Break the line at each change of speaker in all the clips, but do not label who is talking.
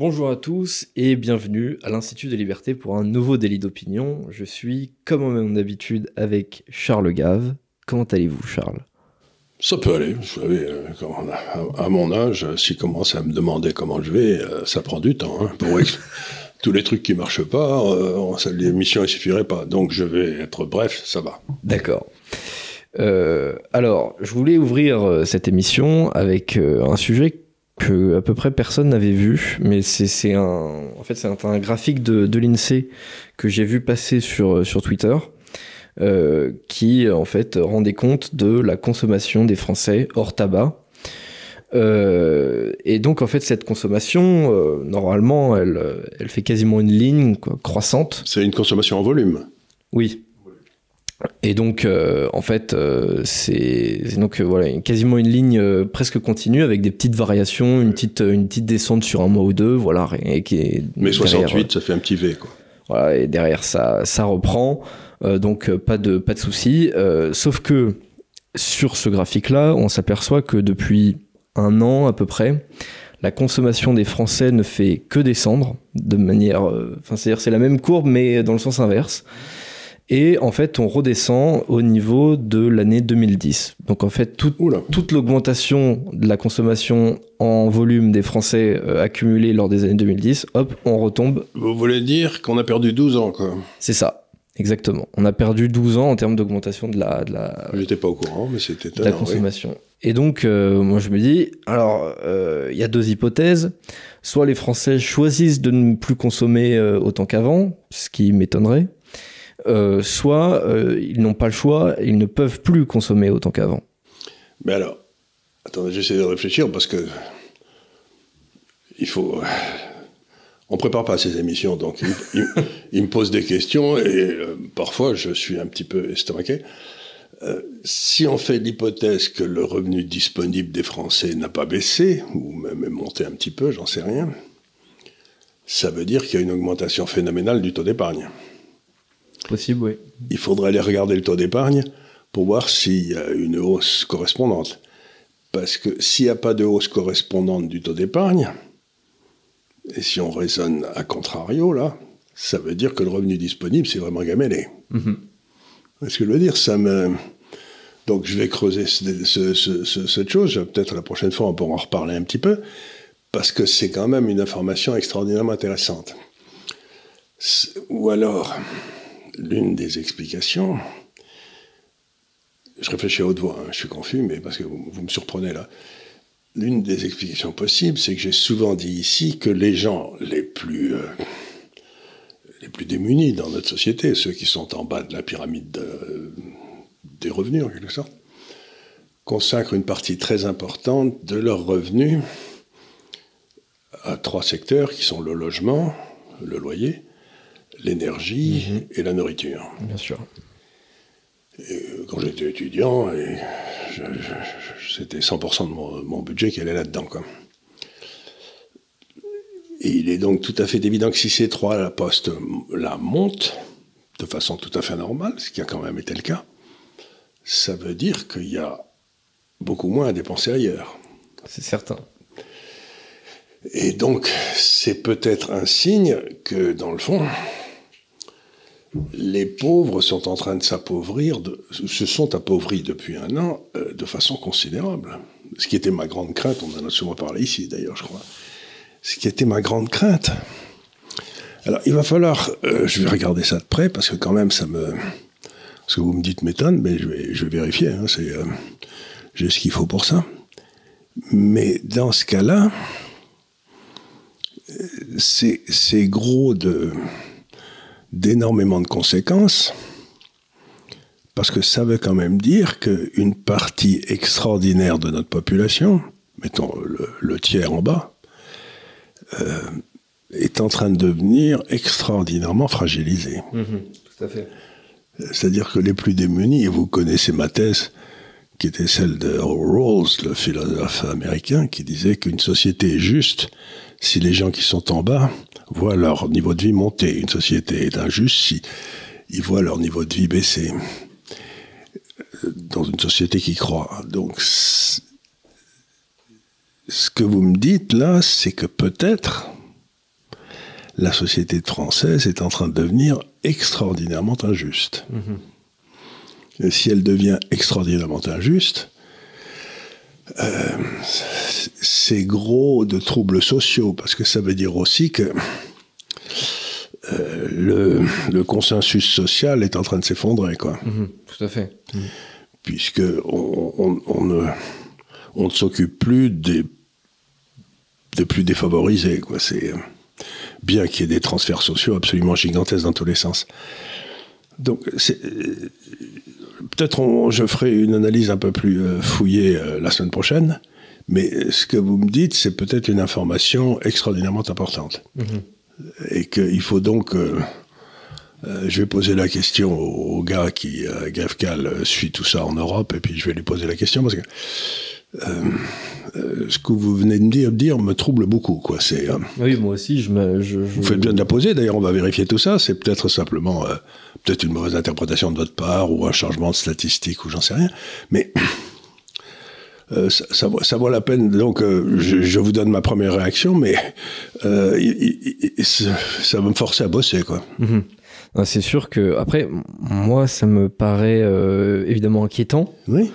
Bonjour à tous et bienvenue à l'Institut de Liberté pour un nouveau délit d'opinion. Je suis, comme en même d'habitude, avec Charles Gave. Comment allez-vous, Charles?
Ça peut aller. Vous savez, euh, à, mon âge, euh, s'il commence à me demander comment je vais, euh, ça prend du temps. hein, pour tous les trucs qui marchent pas, l'émission ne suffirait pas. Donc je vais être bref, ça va.
D'accord. Euh, alors, je voulais ouvrir cette émission avec un sujet que à peu près personne n'avait vu, mais c'est un, en fait, c'est un, un graphique de, de l'INSEE que j'ai vu passer sur, sur Twitter, euh, qui en fait rendait compte de la consommation des Français hors tabac. Euh, et donc en fait cette consommation, euh, normalement, elle, elle fait quasiment une ligne quoi, croissante.
C'est une consommation en volume?
Oui. Et donc, euh, en fait, euh, c'est donc euh, voilà quasiment une ligne presque continue avec des petites variations, une petite une petite descente sur un mois ou deux, voilà. Et qui est
Mais
derrière,
68, ça fait un petit V, quoi.
voilà, et derrière ça, ça reprend. Donc pas de pas de souci. Sauf que sur ce graphique-là, on s'aperçoit que depuis un an à peu près, la consommation des Français ne fait que descendre de manière. Enfin, c'est-à-dire c'est la même courbe mais dans le sens inverse. Et en fait, on redescend au niveau de l'année 2010. Donc en fait, tout, toute l'augmentation de la consommation en volume des Français euh, accumulée lors des années 2010, hop, on retombe
Vous voulez dire qu'on a perdu 12 ans, quoi.
c'est ça, exactement. On a perdu 12 ans en termes d'augmentation de la, de la,
J'étais pas au courant, mais c'était
de la
oui.
consommation. Et donc, euh, moi, je me dis, alors, euh, il y a deux hypothèses. Soit les Français choisissent de ne plus consommer euh, autant qu'avant, ce qui m'étonnerait. Euh, soit euh, ils n'ont pas le choix, ils ne peuvent plus consommer autant qu'avant.
Mais alors, attendez, j'essaie de réfléchir parce que il faut. On prépare pas ces émissions, donc il, me pose des questions et euh, parfois je suis un petit peu estomaqué. Euh, si on fait l'hypothèse que le revenu disponible des Français n'a pas baissé, ou même est monté un petit peu, j'en sais rien, ça veut dire qu'il y a une augmentation phénoménale du taux d'épargne.
Possible, oui.
Il faudrait aller regarder le taux d'épargne pour voir s'il y a une hausse correspondante. Parce que s'il n'y a pas de hausse correspondante du taux d'épargne, et si on raisonne à contrario, là, ça veut dire que le revenu disponible, c'est vraiment gamellé.
Mhm.
Est-ce que je veux dire Ça me... Donc je vais creuser ce- ce- ce- ce- cette chose. Peut-être la prochaine fois, on pourra en reparler un petit peu. Parce que c'est quand même une information extraordinairement intéressante. Ou alors, l'une des explications, je réfléchis à haute voix, hein, je suis confus, mais parce que vous, me surprenez là. L'une des explications possibles, c'est que j'ai souvent dit ici que les gens les plus, euh, démunis dans notre société, ceux qui sont en bas de la pyramide de- des revenus en quelque sorte, consacrent une partie très importante de leurs revenus à trois secteurs qui sont le logement, le loyer, l'énergie et la nourriture.
Bien sûr.
Euh, Quand j'étais étudiant, c'était 100% de mon, mon budget qui allait là-dedans. Et il est donc tout à fait évident que si ces trois la postes la montent de façon tout à fait normale, ce qui a quand même été le cas, ça veut dire qu'il y a beaucoup moins à dépenser ailleurs.
C'est certain.
Et donc, c'est peut-être un signe que, dans le fond, les pauvres sont en train de s'appauvrir, se sont appauvris depuis un an euh, de façon considérable. Ce qui était ma grande crainte, on en a souvent parlé ici d'ailleurs, je crois. Ce qui était ma grande crainte. Alors, il va falloir, euh, je vais regarder ça de près parce que quand même, ça me, ce que vous me dites m'étonne, mais je vais, je vais vérifier. hein, euh, j'ai ce qu'il faut pour ça. Mais dans ce cas-là, c'est gros de d'énormément de conséquences parce que ça veut quand même dire qu'une partie extraordinaire de notre population, mettons le, le tiers en bas, euh, est en train de devenir extraordinairement fragilisée.
Tout à fait.
C'est-à-dire que les plus démunis, et vous connaissez ma thèse, qui était celle de Rawls, le philosophe américain, qui disait qu'une société est juste si les gens qui sont en bas voient leur niveau de vie monter. Une société est injuste si ils voient leur niveau de vie baisser. Dans une société qui croit. Donc, ce que vous me dites là, c'est que peut-être la société française est en train de devenir extraordinairement injuste.
Mhm.
Et si elle devient extraordinairement injuste, euh, c'est gros de troubles sociaux, parce que ça veut dire aussi que euh, le, le consensus social est en train de s'effondrer, quoi.
Mhm, Tout à fait.
puisque on, on- on ne, on ne s'occupe plus des, des plus défavorisés. Quoi. C'est euh, bien qu'il y ait des transferts sociaux absolument gigantesques dans tous les sens. Donc, c'est, euh, peut-être je ferai une analyse un peu plus euh, fouillée euh, la semaine prochaine, mais ce que vous me dites, c'est peut-être une information extraordinairement importante. Et qu'il faut donc... euh, euh, je vais poser la question au, au gars qui, euh, Gafcal, euh, suit tout ça en Europe, et puis je vais lui poser la question parce que euh, euh, ce que vous venez de me dire, dire me trouble beaucoup. Quoi. C'est, euh,
Oui, moi aussi, je me. Je, je-
vous faites bien de la poser, d'ailleurs on va vérifier tout ça. C'est peut-être simplement euh, peut-être une mauvaise interprétation de votre part ou un changement de statistique ou j'en sais rien. Mais euh, ça, ça vaut, ça vaut la peine. Donc euh, je, je vous donne ma première réaction, mais euh, ça va me forcer à bosser. Quoi.
Mhm. C'est sûr que, après, moi, ça me paraît évidemment inquiétant,
Oui.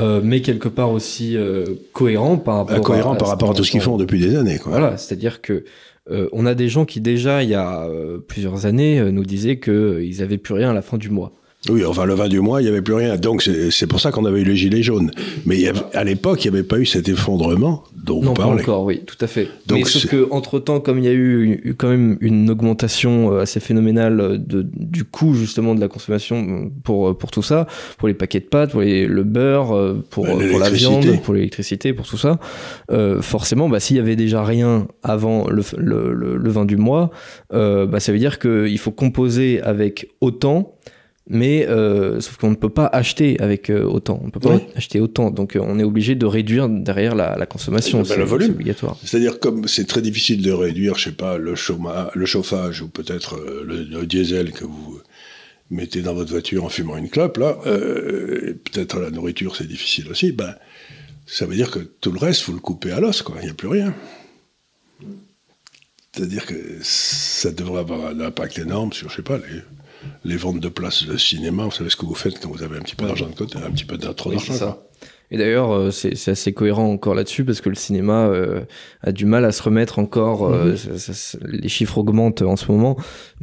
Euh, mais quelque part aussi euh, cohérent par rapport
Incohérent
à,
par rapport à tout ce qu'ils font depuis des années. Quoi.
Voilà, c'est-à-dire que euh, on a des gens qui déjà, il y a euh, plusieurs années, euh, nous disaient qu'ils avaient plus rien à la fin du mois.
Oui, enfin, le 20 du mois, il n'y avait plus rien. Donc, c'est pour ça qu'on avait eu les gilets jaunes. Mais il y avait- à l'époque, il n'y avait pas eu cet effondrement dont
non,
vous
pas
parlez.
encore, oui, tout à fait.
Donc
Mais sauf
c'est-
que entre temps, comme il y a eu, eu quand même une augmentation euh, assez phénoménale euh, de, du coût justement de la consommation euh, pour, pour tout ça, pour les paquets de pâtes, pour les- le beurre, pour,
Bah,
pour la viande, pour l'électricité, pour tout ça, euh, forcément, bah, s'il y avait déjà rien avant le, le, le, le 20 du mois, euh, bah, ça veut dire qu'il faut composer avec autant. Mais euh, sauf qu'on ne peut pas acheter avec euh, autant. On ne peut pas
Oui.
acheter autant. Donc euh, on est obligé de réduire derrière la, la consommation. C'est
le volume.
c'est obligatoire.
C'est-à-dire, comme c'est très difficile de réduire, je sais pas, le, chauma- le chauffage ou peut-être le, le diesel que vous mettez dans votre voiture en fumant une clope, là, peut-être la nourriture, c'est difficile aussi, ben, ça veut dire que tout le reste, vous le coupez à l'os, quoi. Il n'y a plus rien. C'est-à-dire que ça devrait avoir un impact énorme sur, je sais pas, les, les ventes de places de cinéma. Vous savez ce que vous faites quand vous avez un petit peu d'argent de côté, un petit peu trop d'argent.
Et d'ailleurs, euh, c'est assez cohérent encore là-dessus parce que le cinéma euh, a du mal à se remettre encore. euh,
Mhm.
ça- ça- ça- les chiffres augmentent en ce moment,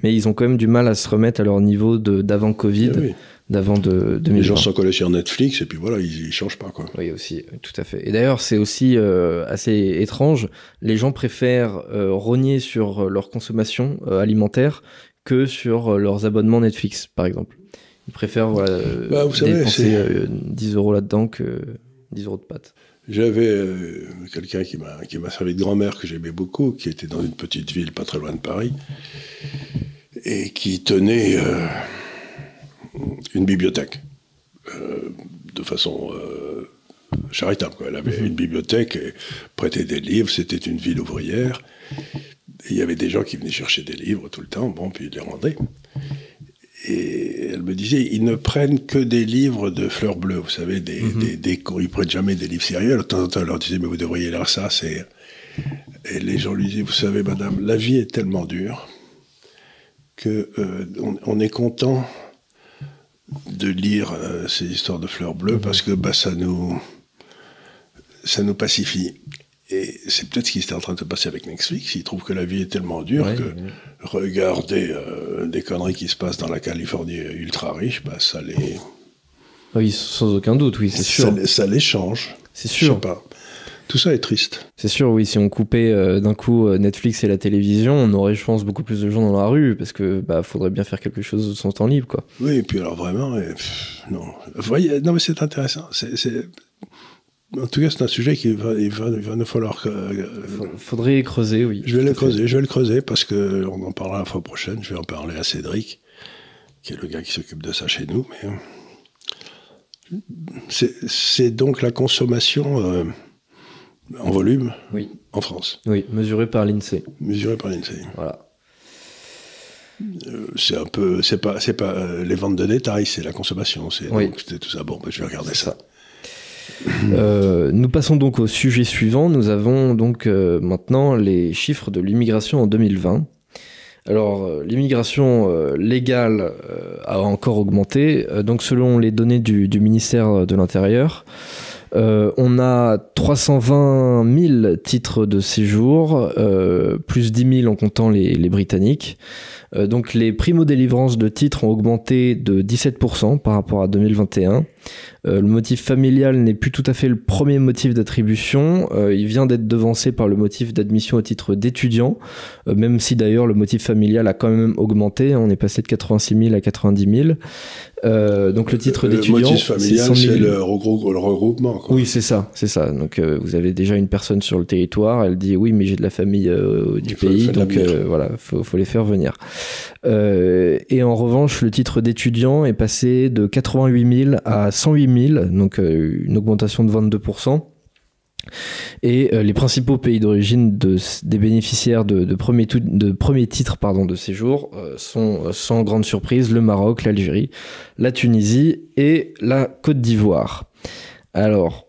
mais ils ont quand même du mal à se remettre à leur niveau d'avant Covid,
oui.
d'avant de 2020.
Les gens sont collés sur Netflix et puis voilà, ils, ils changent pas, quoi.
Oui, aussi, tout à fait. Et d'ailleurs, c'est aussi euh, assez étrange. Les gens préfèrent rogner sur leur consommation alimentaire que sur euh, leurs abonnements Netflix, par exemple. Ils préfèrent voilà, euh,
Bah, vous savez,
dépenser
c'est-
euh, 10 euros là-dedans que 10 euros de pâtes.
J'avais euh, quelqu'un qui m'a qui m'a servi de grand-mère que j'aimais beaucoup, qui était dans une petite ville pas très loin de Paris, et qui tenait euh, une bibliothèque euh, de façon euh, charitable. Quoi. Elle avait une bibliothèque et prêtait des livres. C'était une ville ouvrière. Et il y avait des gens qui venaient chercher des livres tout le temps. Bon, puis ils les rendaient. Et elle me disait, ils ne prennent que des livres de fleurs bleues, vous savez, des, des, des, ils prennent jamais des livres sérieux. Alors, De temps en temps, elle leur disait, mais vous devriez lire ça, c'est... Et les gens lui disaient, vous savez, madame, la vie est tellement dure que euh, on, on est content de lire euh, ces histoires de fleurs bleues parce que bah, ça nous ça nous pacifie. Et c'est peut-être ce qui était en train de se passer avec Netflix. Ils trouvent que la vie est tellement dure
Ouais,
que
ouais.
regarder euh, des conneries qui se passent dans la Californie ultra riche, bah, ça les
Ah Oui, sans aucun doute, oui, c'est sûr.
ça, les- ça les change.
C'est
Je
sûr.
sais pas. Tout ça est triste.
C'est sûr, oui, si on coupait euh, d'un coup euh, Netflix et la télévision, on aurait, je pense, beaucoup plus de gens dans la rue, parce que bah, faudrait bien faire quelque chose de son temps libre, quoi.
Oui, et puis alors vraiment, et, non. Vous voyez, non mais c'est intéressant. C'est- En tout cas, c'est un sujet qui va, il va, il va nous falloir que.
Faudrait creuser, oui.
Je vais le creuser, je vais le creuser parce que on en parlera la fois prochaine. Je vais en parler à Cédric, qui est le gars qui s'occupe de ça chez nous. Mais euh, c'est, donc la consommation euh, en volume
Oui,
en France,
oui, mesuré par l'INSEE.
mesurée par l'INSEE.
Voilà.
Euh, C'est un peu, c'est pas, c'est pas les ventes de détail, c'est la consommation, c'est,
Oui.
tout ça. Bon, ben, je vais regarder ça.
Euh, nous passons donc au sujet suivant. Nous avons donc euh, maintenant les chiffres de l'immigration en 2020. Alors, l'immigration légale a encore augmenté. donc, selon les données du, ministère de l'Intérieur, euh, on a 320 000 titres de séjour, euh, plus 10 000 en comptant les, Britanniques. Euh, donc les primo-délivrances de titres ont augmenté de 17% par rapport à 2021. le motif familial n'est plus tout à fait le premier motif d'attribution. il vient d'être devancé par le motif d'admission au titre d'étudiant, même si d'ailleurs le motif familial a quand même augmenté. On est passé de 86 000 à 90 000. Euh, donc le titre d'étudiant,
le motif familial, c'est le, regroupement.
Oui, c'est ça, c'est ça. Donc euh, vous avez déjà une personne sur le territoire, elle dit oui, mais j'ai de la famille euh, du pays, donc voilà, faut, faut les faire venir. Et en revanche, le titre d'étudiant est passé de 88 000 à 108 000, donc une augmentation de 22% et euh, les principaux pays d'origine de, des bénéficiaires de, premiers premier titres de séjour euh, sont euh, sans grande surprise le Maroc, l'Algérie, la Tunisie et la Côte d'Ivoire. Alors,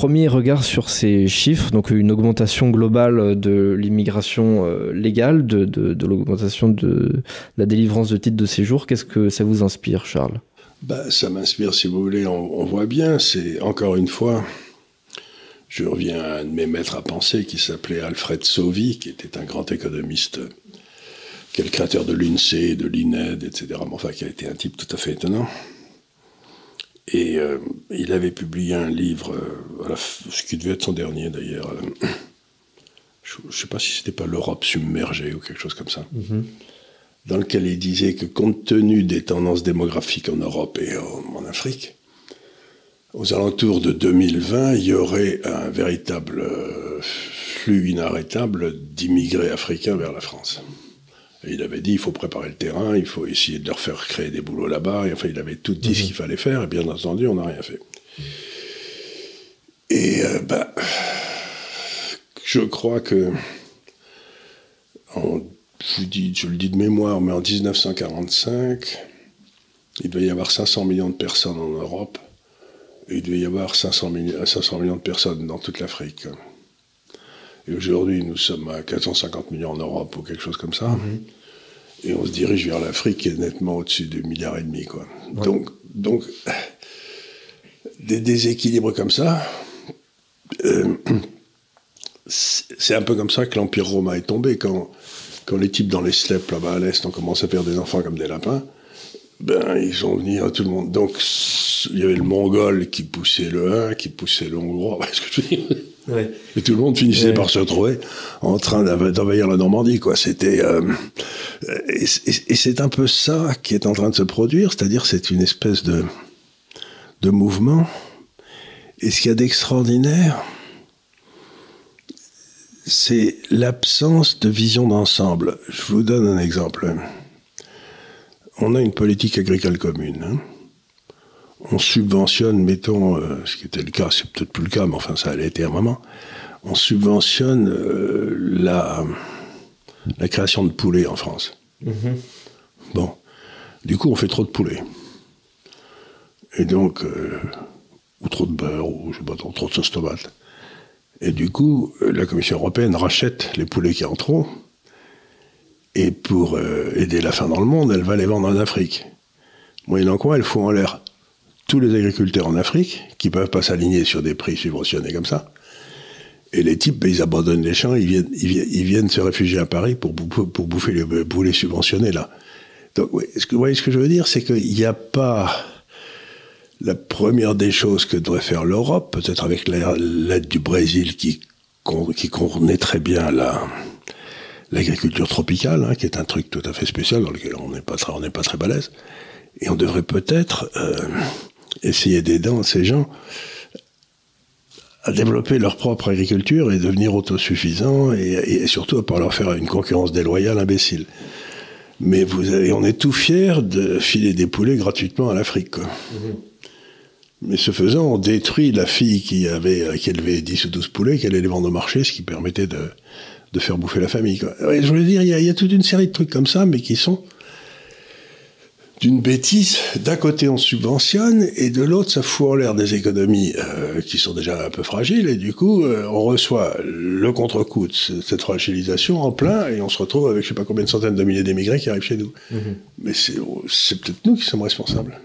premier regard sur ces chiffres, donc une augmentation globale de l'immigration légale, de, l'augmentation de la délivrance de titres de séjour, qu'est-ce que ça vous inspire, Charles?
Bah, Ça m'inspire, si vous voulez, on, on voit bien, c'est encore une fois je reviens à un de mes maîtres à penser qui s'appelait Alfred Sauvy, qui était un grand économiste, qui est le créateur de l'INSEE, de l'INED, etc. Mais enfin, qui a été un type tout à fait étonnant. Et euh, il avait publié un livre, euh, ce qui devait être son dernier d'ailleurs. Euh, je ne sais pas si c'était pas l'Europe submergée ou quelque chose comme ça. Mm-hmm. Dans lequel il disait que compte tenu des tendances démographiques en Europe et en Afrique, aux alentours de 2020, il y aurait un véritable flux inarrêtable d'immigrés africains vers la France. Et il avait dit, il faut préparer le terrain, il faut essayer de leur faire créer des boulots là-bas. Et enfin, il avait tout dit ce mhm. qu'il fallait faire, et bien entendu, on n'a rien fait. Et euh, ben, je crois que, je, dis, je le dis de mémoire, mais en 1945, il devait y avoir 500 millions de personnes en Europe il devait y avoir 500 millions, 500 millions de personnes dans toute l'Afrique. Et aujourd'hui, nous sommes à 450 millions en Europe ou quelque chose comme ça. Mhm. Et on se dirige vers l'Afrique qui est nettement au-dessus de milliard et demi. Quoi. Donc, donc, des déséquilibres comme ça, euh, c'est un peu comme ça que l'Empire romain est tombé. Quand, quand les types dans les steppes là-bas à l'Est ont commencé à faire des enfants comme des lapins, ben, ils ont venu à tout le monde. Donc, il y avait le mongol qui poussait le 1, qui poussait le hongrois. ce que je veux dire? Et tout le monde finissait par se retrouver en train d'envahir la Normandie, quoi. C'était, euh, et, c'est un peu ça qui est en train de se produire, c'est-à-dire c'est une espèce de, de mouvement. Et ce qu'il y a d'extraordinaire, c'est l'absence de vision d'ensemble. Je vous donne un exemple on a une politique agricole commune. Hein. On subventionne, mettons, euh, ce qui était le cas, c'est peut-être plus le cas, mais enfin ça allait été un moment, on subventionne euh, la, la création de poulets en France. Mm-hmm. Bon, du coup on fait trop de poulets. Et donc, euh, ou trop de beurre, ou je sais pas, trop de sauce tomate. Et du coup, la Commission européenne rachète les poulets qui en trop, et pour aider la faim dans le monde, elle va les vendre en Afrique. Moyennant quoi, elle fout en l'air tous les agriculteurs en Afrique qui ne peuvent pas s'aligner sur des prix subventionnés comme ça. Et les types, ben, ils abandonnent les champs, ils viennent, ils, viennent se réfugier à Paris pour, pour bouffer les poulets subventionnés là. Donc, ce que, vous voyez ce que je veux dire, c'est qu'il n'y a pas la première des choses que devrait faire l'Europe, peut-être avec l'aide du Brésil qui, connaît très bien la, l'agriculture tropicale, hein, qui est un truc tout à fait spécial dans lequel on n'est pas, pas très balèze. Et on devrait peut-être euh, essayer d'aider ces gens à développer leur propre agriculture et devenir autosuffisants et, et surtout à pas leur faire une concurrence déloyale imbécile. Mais vous avez, on est tout fiers de filer des poulets gratuitement à l'Afrique. Mm-hmm. Mais ce faisant, on détruit la fille qui avait qui élevait 10 ou 12 poulets, qui allait les vendre au marché, ce qui permettait de, de faire bouffer la famille. je voulais dire, il y, a, toute une série de trucs comme ça, mais qui sont d'une bêtise. D'un côté, on subventionne, et de l'autre, ça fout en l'air des économies euh, qui sont déjà un peu fragiles, et du coup, euh, on reçoit le contre-coup de cette fragilisation en plein, et on se retrouve avec je sais pas combien de centaines de milliers d'émigrés qui arrivent chez nous. Mhm. Mais c'est peut-être nous qui sommes responsables.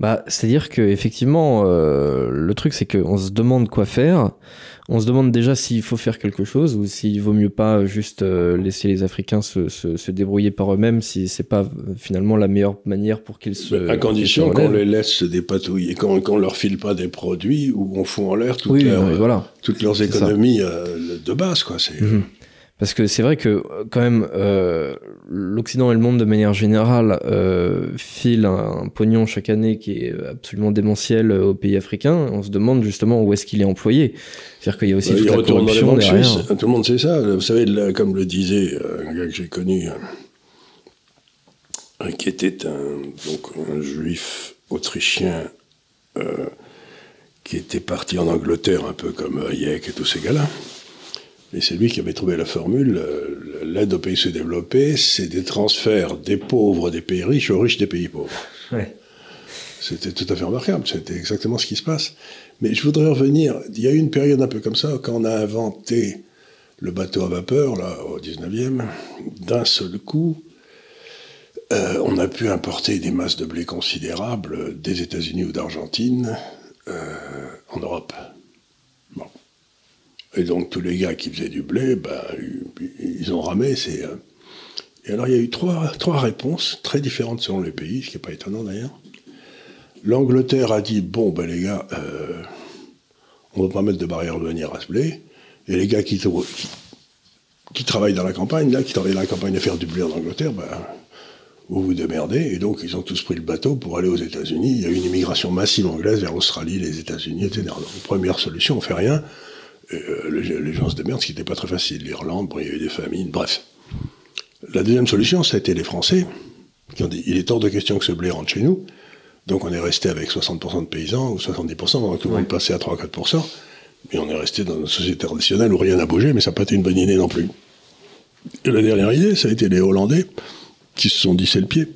Bah, c'est-à-dire que effectivement, euh, le truc c'est qu'on se demande quoi faire. On se demande déjà s'il faut faire quelque chose ou s'il vaut mieux pas juste euh, laisser les Africains se, se, se débrouiller par eux-mêmes si c'est pas euh, finalement la meilleure manière pour qu'ils se.
à condition qu'on les laisse se dépatouiller, qu'on qu'on leur file pas des produits où on fout en l'air toutes, voilà. toutes leurs économies de base, quoi. C'est. Mhm.
Parce que c'est vrai que quand même, euh, l'Occident et le monde de manière générale euh, filent un, pognon chaque année qui est absolument démentiel aux pays africains. On se demande justement où est-ce qu'il est employé. C'est-à-dire qu'il y a aussi toute la corruption derrière.
Tout le monde sait ça. Vous savez, comme le disait un gars que j'ai connu, euh, qui était un, donc, un juif autrichien euh, qui était parti en Angleterre un peu comme Hayek et tous ces gars-là. Et c'est lui qui avait trouvé la formule. Euh, l'aide aux pays sous-développés, c'est des transferts des pauvres des pays riches aux riches des pays pauvres. C'était tout à fait remarquable. C'était exactement ce qui se passe. Mais je voudrais revenir. Il y a eu une période un peu comme ça, quand on a inventé le bateau à vapeur, là, au 19e, d'un seul coup, euh, on a pu importer des masses de blé considérables des États-Unis ou d'Argentine euh, en Europe. Et donc tous les gars qui faisaient du blé, ben, ils ont ramé. Euh. Et alors il y a eu trois, trois réponses très différentes selon les pays, ce qui n'est pas étonnant d'ailleurs. L'Angleterre a dit bon ben les gars, euh, on ne va pas mettre de barrière douanière à ce blé. Et les gars qui, travaillent dans la campagne, là, qui travaillent dans la campagne à faire du blé en Angleterre, ben, vous vous démerdez. Et donc ils ont tous pris le bateau pour aller aux États-Unis. Il y a eu une immigration massive anglaise vers l'Australie, les États-Unis, etc. Donc première solution, on fait rien. Euh, les, gens se démerdent, ce qui n'était pas très facile. L'Irlande, bon, il y avait des famines, bref. La deuxième solution, ça a été les Français, qui ont dit il est hors de question que ce blé rentre chez nous. Donc on est resté avec 60% de paysans, ou 70%, donc tout le monde passait à 3-4%. Mais on est resté dans une société traditionnelle où rien n'a bougé, mais ça n'a pas été une bonne idée non plus. Et la dernière idée, ça a été les Hollandais qui se sont dit c'est le pied.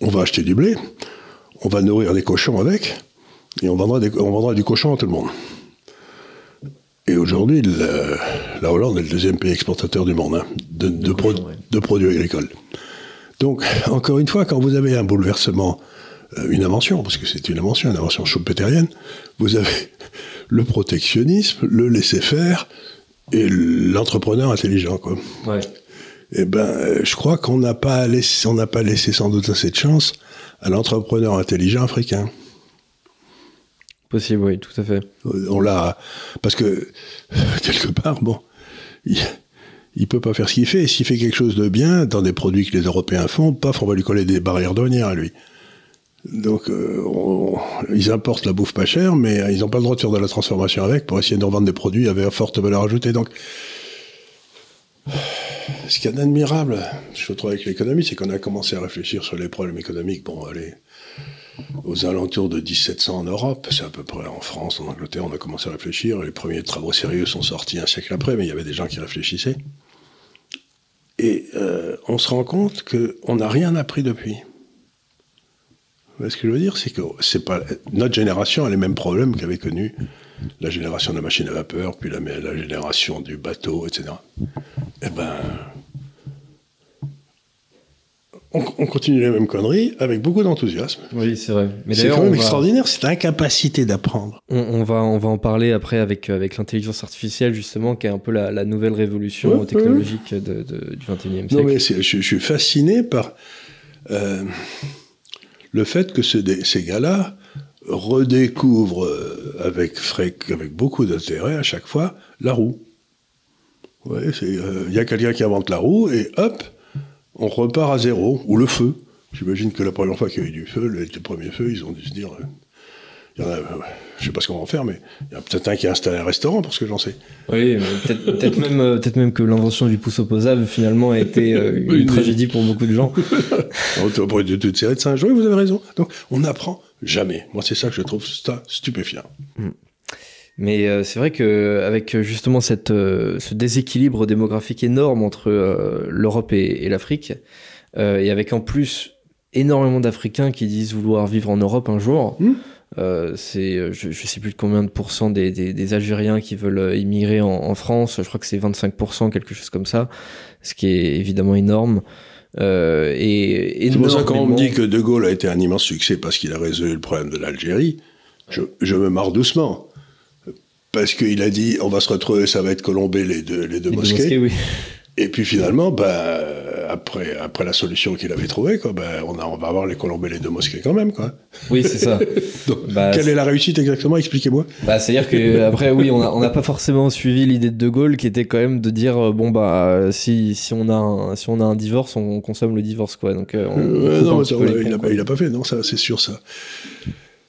On va acheter du blé, on va nourrir des cochons avec, et on vendra, on vendra du cochon à tout le monde. Et aujourd'hui, la Hollande est le deuxième pays exportateur du monde hein, de, de, produits agricoles. Donc, encore une fois, quand vous avez un bouleversement, euh, une invention, parce que c'est une invention, une invention schumpeterienne, vous avez le protectionnisme, le laisser-faire et l'entrepreneur intelligent. Quoi. Ouais. Eh ben, je crois qu'on n'a pas laissé, on n'a pas laissé sans doute assez de chance à l'entrepreneur intelligent africain.
Oui, tout à fait.
On l'a. Parce que, quelque part, bon, il, ne peut pas faire ce qu'il fait. S'il fait quelque chose de bien, dans des produits que les Européens font, paf, on va lui coller des barrières douanières à lui. Donc, euh, ils importent la bouffe pas chère, mais ils n'ont pas le droit de faire de la transformation avec pour essayer de revendre des produits avec forte valeur ajoutée. Donc, ce qui est admirable, je trouve, avec l'économie, c'est qu'on a commencé à réfléchir sur les problèmes économiques. Bon, allez, aux alentours de 1700 en Europe, c'est à peu près en France, en Angleterre, on a commencé à réfléchir. Les premiers travaux sérieux sont sortis un siècle après, mais il y avait des gens qui réfléchissaient. Et euh, on se rend compte qu'on n'a rien appris depuis. Ce que je veux dire, c'est que notre génération a les mêmes problèmes qu'avait connu la génération de la machine à vapeur, puis la, la génération du bateau, etc. Eh ben, on, continue les mêmes conneries avec beaucoup d'enthousiasme.
Oui, c'est vrai.
c'est quand même extraordinaire, cette incapacité d'apprendre.
On, va, on va en parler après avec, avec l'intelligence artificielle, justement, qui est un peu la, nouvelle révolution technologique De, du 21e siècle.
Non, mais je, suis fasciné par euh, le fait que ces gars-là redécouvrent euh, avec, avec beaucoup d'intérêt à chaque fois la roue. Euh, il y a quelqu'un qui invente la roue et hop, on repart à zéro, ou le feu. J'imagine que la première fois qu'il y a eu du feu, les, premiers feux, ils ont dû se dire. Euh, il y en a, je sais pas ce qu'on va en faire, mais il y a peut-être un qui a installé un restaurant, parce que j'en sais.
Oui, peut-être même, euh, peut même que l'invention du pouce opposable, finalement, a été euh, une tragédie pour beaucoup de gens.
pour de toute série de singes, oui, vous avez raison. Donc, on n'apprend jamais. Moi, c'est ça que je trouve ça stupéfiant. Mm.
Mais euh, c'est vrai que avec euh, justement cette, euh, ce déséquilibre démographique énorme entre l'Europe et, l'Afrique, et avec en plus énormément d'Africains qui disent vouloir vivre en Europe un jour.
Hmm.
Euh, c'est, je, je sais plus de combien de pourcents des, des, des Algériens qui veulent immigrer en, en France. Je crois que c'est 25%, quelque chose comme ça, ce qui est évidemment énorme. Euh, et
C'est pour ça quand on me dit que De Gaulle a été un immense succès parce qu'il a résolu le problème de l'Algérie, je, je me marre doucement. Parce qu'il a dit, on va se retrouver, ça va être colombé les deux, les deux
les
mosquées.
mosquées, oui.
Et puis finalement, ben, après, après la solution qu'il avait trouvée, quoi, ben, on, a, on va avoir les colombés les deux mosquées quand même. Quoi.
Oui, c'est ça.
Donc,
Bah,
quelle est la réussite exactement? Expliquez-moi.
Bah, c'est-à-dire que après, oui, on a- on n'a pas forcément suivi l'idée de De Gaulle, qui était quand même de dire euh, bon bah si, si on a un, si on a un divorce, on consomme le divorce quoi. Donc euh, on
Euh, non, ça, il,
ponts,
a,
quoi.
il a pas fait, non, c'est sûr, ça.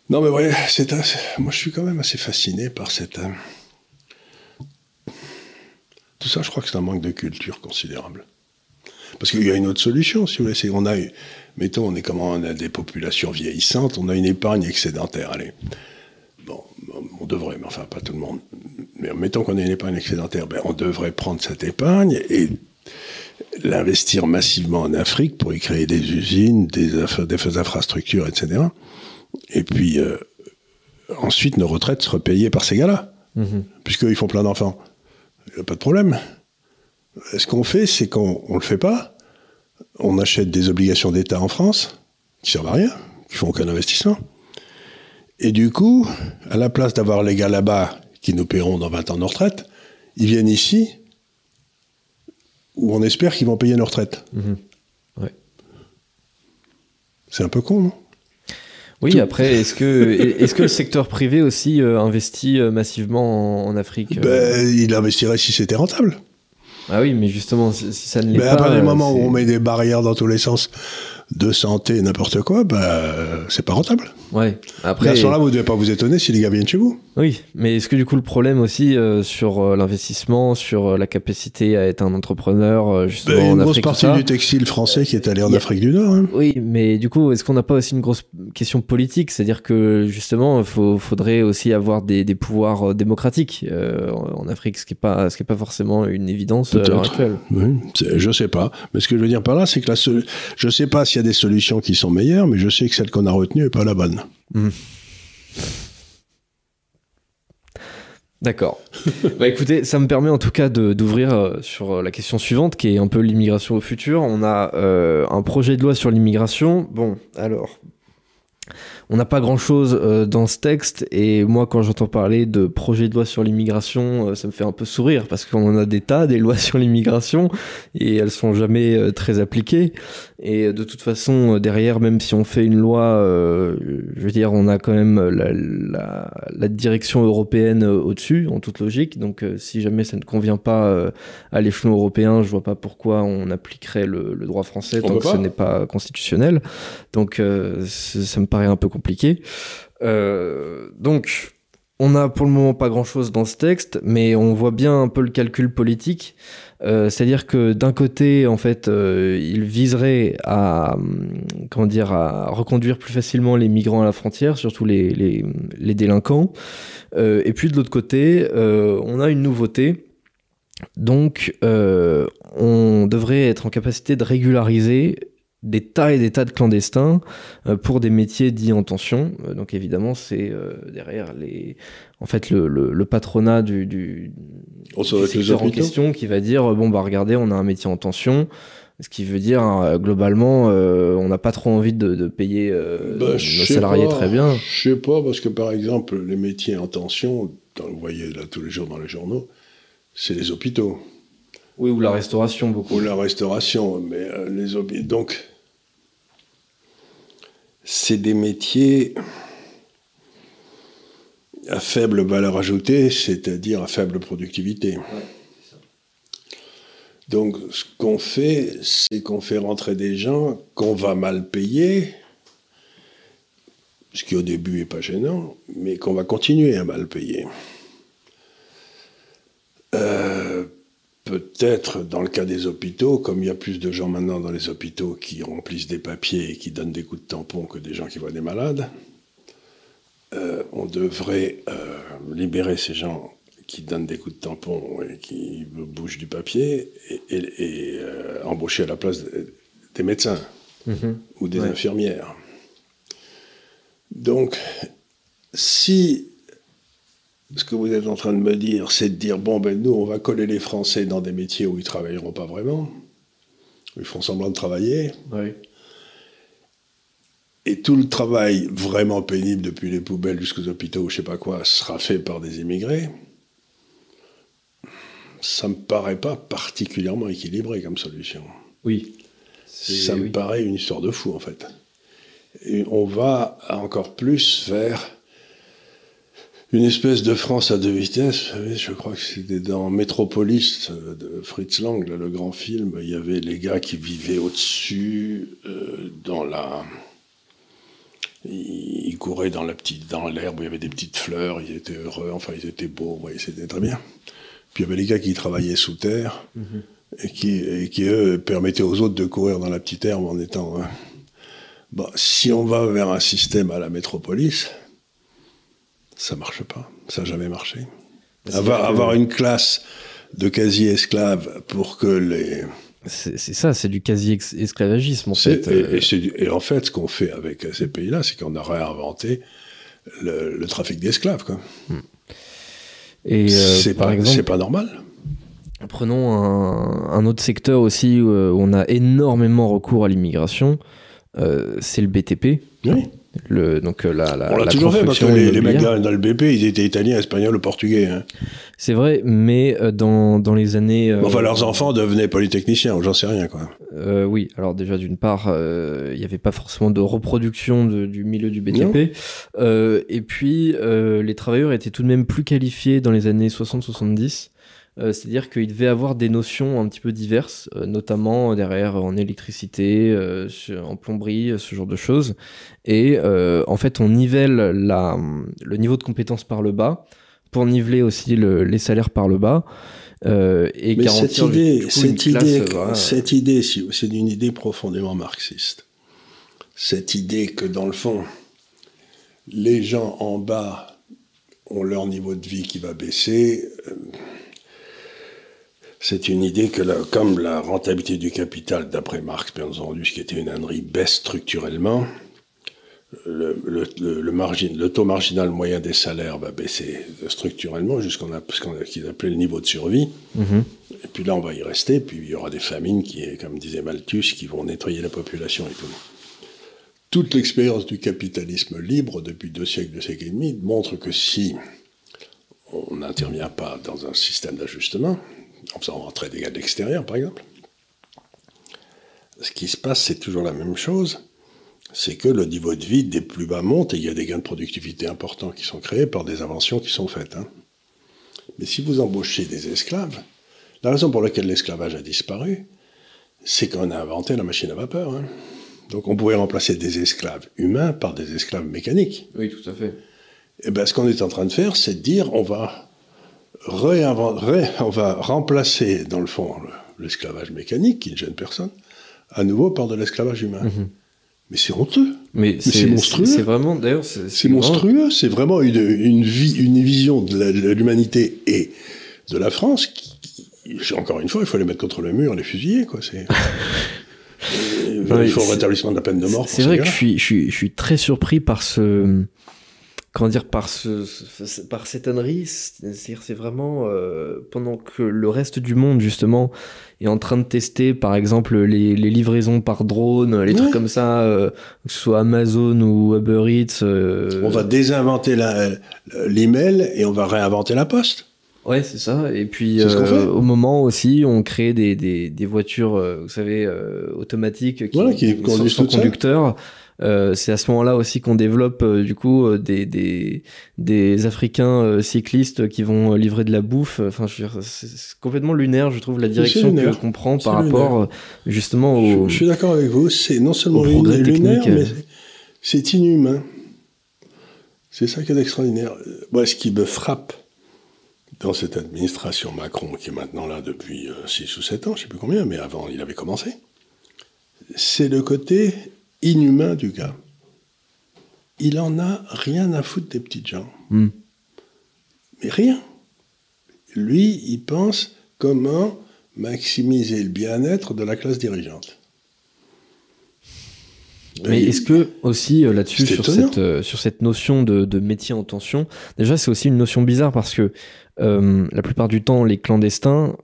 Non, mais ouais, c'est moi je suis quand même assez fasciné par cette. euh, Tout ça, je crois que c'est un manque de culture considérable. Parce qu'il y a une autre solution, si vous voulez, c'est qu'on a, mettons, on est comment, on a des populations vieillissantes, on a une épargne excédentaire, allez. Bon, on devrait, mais enfin, pas tout le monde. Mais mettons qu'on a une épargne excédentaire, ben, on devrait prendre cette épargne et l'investir massivement en Afrique pour y créer des usines, des, des infrastructures, etc. Et puis, euh, ensuite, nos retraites seraient payées par ces gars-là,
Mhm.
puisqu'ils font plein d'enfants. Il n'y a pas de problème. Ce qu'on fait, c'est qu'on ne le fait pas. On achète des obligations d'État en France, qui servent à rien, qui font aucun investissement. Et du coup, à la place d'avoir les gars là-bas qui nous paieront dans 20 ans nos retraites, ils viennent ici où on espère qu'ils vont payer nos retraites.
Mhm. Ouais.
C'est un peu con, non?
Oui, après, est-ce que, est-ce que le secteur privé aussi euh, investit euh, massivement en, en Afrique euh
ben, Il investirait si c'était rentable.
Ah oui, mais justement, si, si ça ne l'est
Mais
pas.
à partir du moment où on met des barrières dans tous les sens de santé, n'importe quoi, ben, c'est pas rentable.
Ouais.
Après, à ce moment-là, vous devez pas vous étonner si les gars viennent chez vous.
Oui, mais est-ce que du coup le problème aussi euh, sur euh, l'investissement, sur euh, la capacité à être un entrepreneur, euh, justement
Ben,
en
une grosse
Afrique, tout
partie du textile français qui est allé en
a-
Afrique du Nord. hein.
Oui, mais du coup, est-ce qu'on n'a pas aussi une grosse question politique? C'est-à-dire que justement, il faudrait aussi avoir des, des pouvoirs démocratiques en en Afrique, ce qui n'est pas, ce qui est pas forcément une évidence à l'heure
Peut-être.
actuelle.
Oui, je sais pas. Mais ce que je veux dire par là, c'est que la seule- je sais pas s'il y a des solutions qui sont meilleures, mais je sais que celle qu'on a retenue est pas la bonne.
D'accord. bah écoutez, ça me permet en tout cas d'ouvrir euh, sur euh, la question suivante, qui est un peu l'immigration au futur. On a euh, un projet de loi sur l'immigration. Bon, alors, on n'a pas grand-chose euh, dans ce texte, et moi, quand j'entends parler de projet de loi sur l'immigration, ça me fait un peu sourire, parce qu'on en a des tas, des lois sur l'immigration, et elles sont jamais très appliquées. Et euh, de toute façon, euh, derrière, même si on fait une loi, euh, je veux dire, on a quand même la, la, la direction européenne euh, au-dessus, en toute logique. Donc, euh, si jamais ça ne convient pas euh, à l'échelon européen, je vois pas pourquoi on appliquerait le, le droit français
On
tant que
pas.
ce n'est pas constitutionnel. Donc, euh, ça me paraît un peu compliqué. Euh, donc, on a pour le moment pas grand-chose dans ce texte, mais on voit bien un peu le calcul politique. Euh, C'est-à-dire que d'un côté, en fait, euh, il viserait à, hum, comment dire, à reconduire plus facilement les migrants à la frontière, surtout les, les, délinquants. Euh, et puis de l'autre côté, euh, on a une nouveauté. Donc, on devrait être en capacité de régulariser des tas et des tas de clandestins euh, pour des métiers dits en tension. Euh, donc évidemment, c'est euh, derrière les, en fait, le, le, le patronat du, du,
On
du secteur en question qui va dire bon bah regardez, on a un métier en tension. Ce qui veut dire euh, globalement, euh, on n'a pas trop envie de, de payer euh,
Bah,
nos salariés
pas.
très bien.
Je sais pas, parce que par exemple, les métiers en tension, vous voyez là tous les jours dans les journaux, c'est les hôpitaux
Oui, ou la restauration beaucoup.
ou la restauration. Mais euh, les hôpitaux. Donc, c'est des métiers à faible valeur ajoutée, c'est-à-dire à faible productivité. Donc, ce qu'on fait, c'est qu'on fait rentrer des gens qu'on va mal payer, ce qui au début est pas gênant, mais qu'on va continuer à mal payer. Euh, Peut-être dans le cas des hôpitaux, comme il y a plus de gens maintenant dans les hôpitaux qui remplissent des papiers et qui donnent des coups de tampon que des gens qui voient des malades, euh, on devrait euh, libérer ces gens qui donnent des coups de tampon et qui bougent du papier et, et- et, euh, embaucher à la place de- des médecins.
Mhm.
ou des
Ouais.
infirmières. Donc, si ce que vous êtes en train de me dire, c'est de dire, bon, ben nous, on va coller les Français dans des métiers où ils travailleront pas vraiment, où ils font semblant de travailler,
Oui.
et tout le travail vraiment pénible depuis les poubelles jusqu'aux hôpitaux ou je sais pas quoi sera fait par des immigrés, ça me paraît pas particulièrement équilibré comme solution.
Oui.
Ça me paraît une histoire de fou en fait. Et on va encore plus vers une espèce de France à deux vitesses. Vous savez, je crois que c'était dans Métropolis euh, de Fritz Lang, le grand film. Il y avait les gars qui vivaient au-dessus, euh, dans la. Ils couraient dans la petite, dans l'herbe où il y avait des petites fleurs. Ils étaient heureux. Enfin, ils étaient beaux. Voyez, c'était très bien. Puis il y avait les gars qui travaillaient sous terre et qui, et qui, eux, permettaient aux autres de courir dans la petite herbe en étant. hein. Bon, si on va vers un système à la métropolis, ça marche pas. Ça n'a jamais marché.
C'est
Avoir,
que-
avoir une classe de quasi-esclaves pour que les.
C'est ça, c'est du quasi-esclavagisme en fait.
et,
euh,
et c'est du- et en fait, ce qu'on fait avec ces pays-là, c'est qu'on a réinventé le, le trafic d'esclaves. quoi.
et euh,
c'est
par
pas,
exemple,
c'est pas normal.
Prenons un, un autre secteur aussi où, euh, où on a énormément recours à l'immigration, euh, c'est le BTP.
Oui.
Le, donc euh, la, la,
On l'a toujours fait parce que les, les mecs dans, dans le BP, ils étaient italiens, espagnols ou portugais. hein.
C'est vrai, mais euh, dans, dans les années... euh,
Enfin, leurs enfants devenaient polytechniciens, j'en sais rien, quoi.
euh, oui, alors déjà d'une part, euh, il n'y avait pas forcément de reproduction de- du milieu du BTP. Et puis, les travailleurs étaient tout de même plus qualifiés dans les années 60-70. Euh, C'est-à-dire qu'ils devaient avoir des notions un petit peu diverses, euh, notamment derrière en électricité, euh, en plomberie, euh, ce genre de choses. Et euh, en fait, on nivelle la, le niveau de compétence par le bas pour niveler aussi le- les salaires par le bas. euh, et
Mais cette idée,
du coup,
cette
une classe,
idée,
euh, voilà,
cette idée, si- c'est une idée profondément marxiste. Cette idée que dans le fond, les gens en bas ont leur niveau de vie qui va baisser. euh, C'est une idée que, la- comme la rentabilité du capital, d'après Marx, bien entendu, ce qui était une ânerie, baisse structurellement, le, le, le, le margin- le taux marginal moyen des salaires va baisser structurellement jusqu'à ce qu'on a- qu'ils appelaient le niveau de survie.
Mhm.
Et puis là, on va y rester, puis il y aura des famines qui, comme disait Malthus, qui vont nettoyer la population et tout. Toute l'expérience du capitalisme libre depuis deux siècles, deux siècles et demi, montre que si on n'intervient pas dans un système d'ajustement, en faisant rentrer des gars de l'extérieur, par exemple, ce qui se passe, c'est toujours la même chose. C'est que le niveau de vie des plus bas monte et il y a des gains de productivité importants qui sont créés par des inventions qui sont faites. hein. Mais si vous embauchez des esclaves, la raison pour laquelle l'esclavage a disparu, c'est qu'on a inventé la machine à vapeur. hein. Donc on pouvait remplacer des esclaves humains par des esclaves mécaniques.
Oui, tout à fait.
Et ben, ce qu'on est en train de faire, c'est de dire on va, on va remplacer, dans le fond, le- l'esclavage mécanique, qui ne gêne personne, à nouveau par de l'esclavage humain.
Mhm.
Mais c'est honteux.
Mais,
c'est monstrueux.
C'est vraiment, d'ailleurs, c'est
monstrueux. C'est vraiment une, une, vie, une vision de l'humanité et de la France qui, qui- encore une fois, il faut les mettre contre le mur, les fusiller, quoi. C'est. il faut rétablissement de la peine de mort.
C'est
ces
vrai que
gars-là.
je suis, je suis, je suis très surpris par ce. Comment dire, par, ce, ce- par cette. C'est-à-dire, c'est vraiment. euh, pendant que le reste du monde, justement, est en train de tester, par exemple, les, les livraisons par drone, les
Ouais.
trucs comme ça, euh, que ce soit Amazon ou Uber Eats. euh,
On va désinventer l'email et on va réinventer la poste.
Ouais, c'est ça. Et puis, euh, au moment aussi, on crée des, des, des voitures, vous savez, euh, automatiques qui,
Voilà, qui
sont
conduisent
sans
seules.
Euh, c'est à ce moment-là aussi qu'on développe euh, du coup euh, des, des, des Africains cyclistes qui vont livrer de la bouffe. Enfin, je veux dire, c'est c'est complètement lunaire, je trouve, la direction que-
lunaire.
qu'on prend par rapport justement au.
je suis d'accord avec vous. C'est non seulement lunaire,
technique,
mais c'est- c'est inhumain. C'est ça qui est extraordinaire. Moi, ce qui me frappe dans cette administration Macron, qui est maintenant là depuis 6 ou 7 ans, je ne sais plus combien, mais avant, il avait commencé, c'est le côté inhumain du gars. Il en a rien à foutre des petites gens.
Hmm.
Mais rien. Lui, il pense comment maximiser le bien-être de la classe dirigeante.
Mais est-ce que aussi euh, là-dessus
C'est
sur
étonnant.
cette euh, sur cette notion de, de métier en tension, déjà c'est aussi une notion bizarre parce que euh, la plupart du temps les clandestins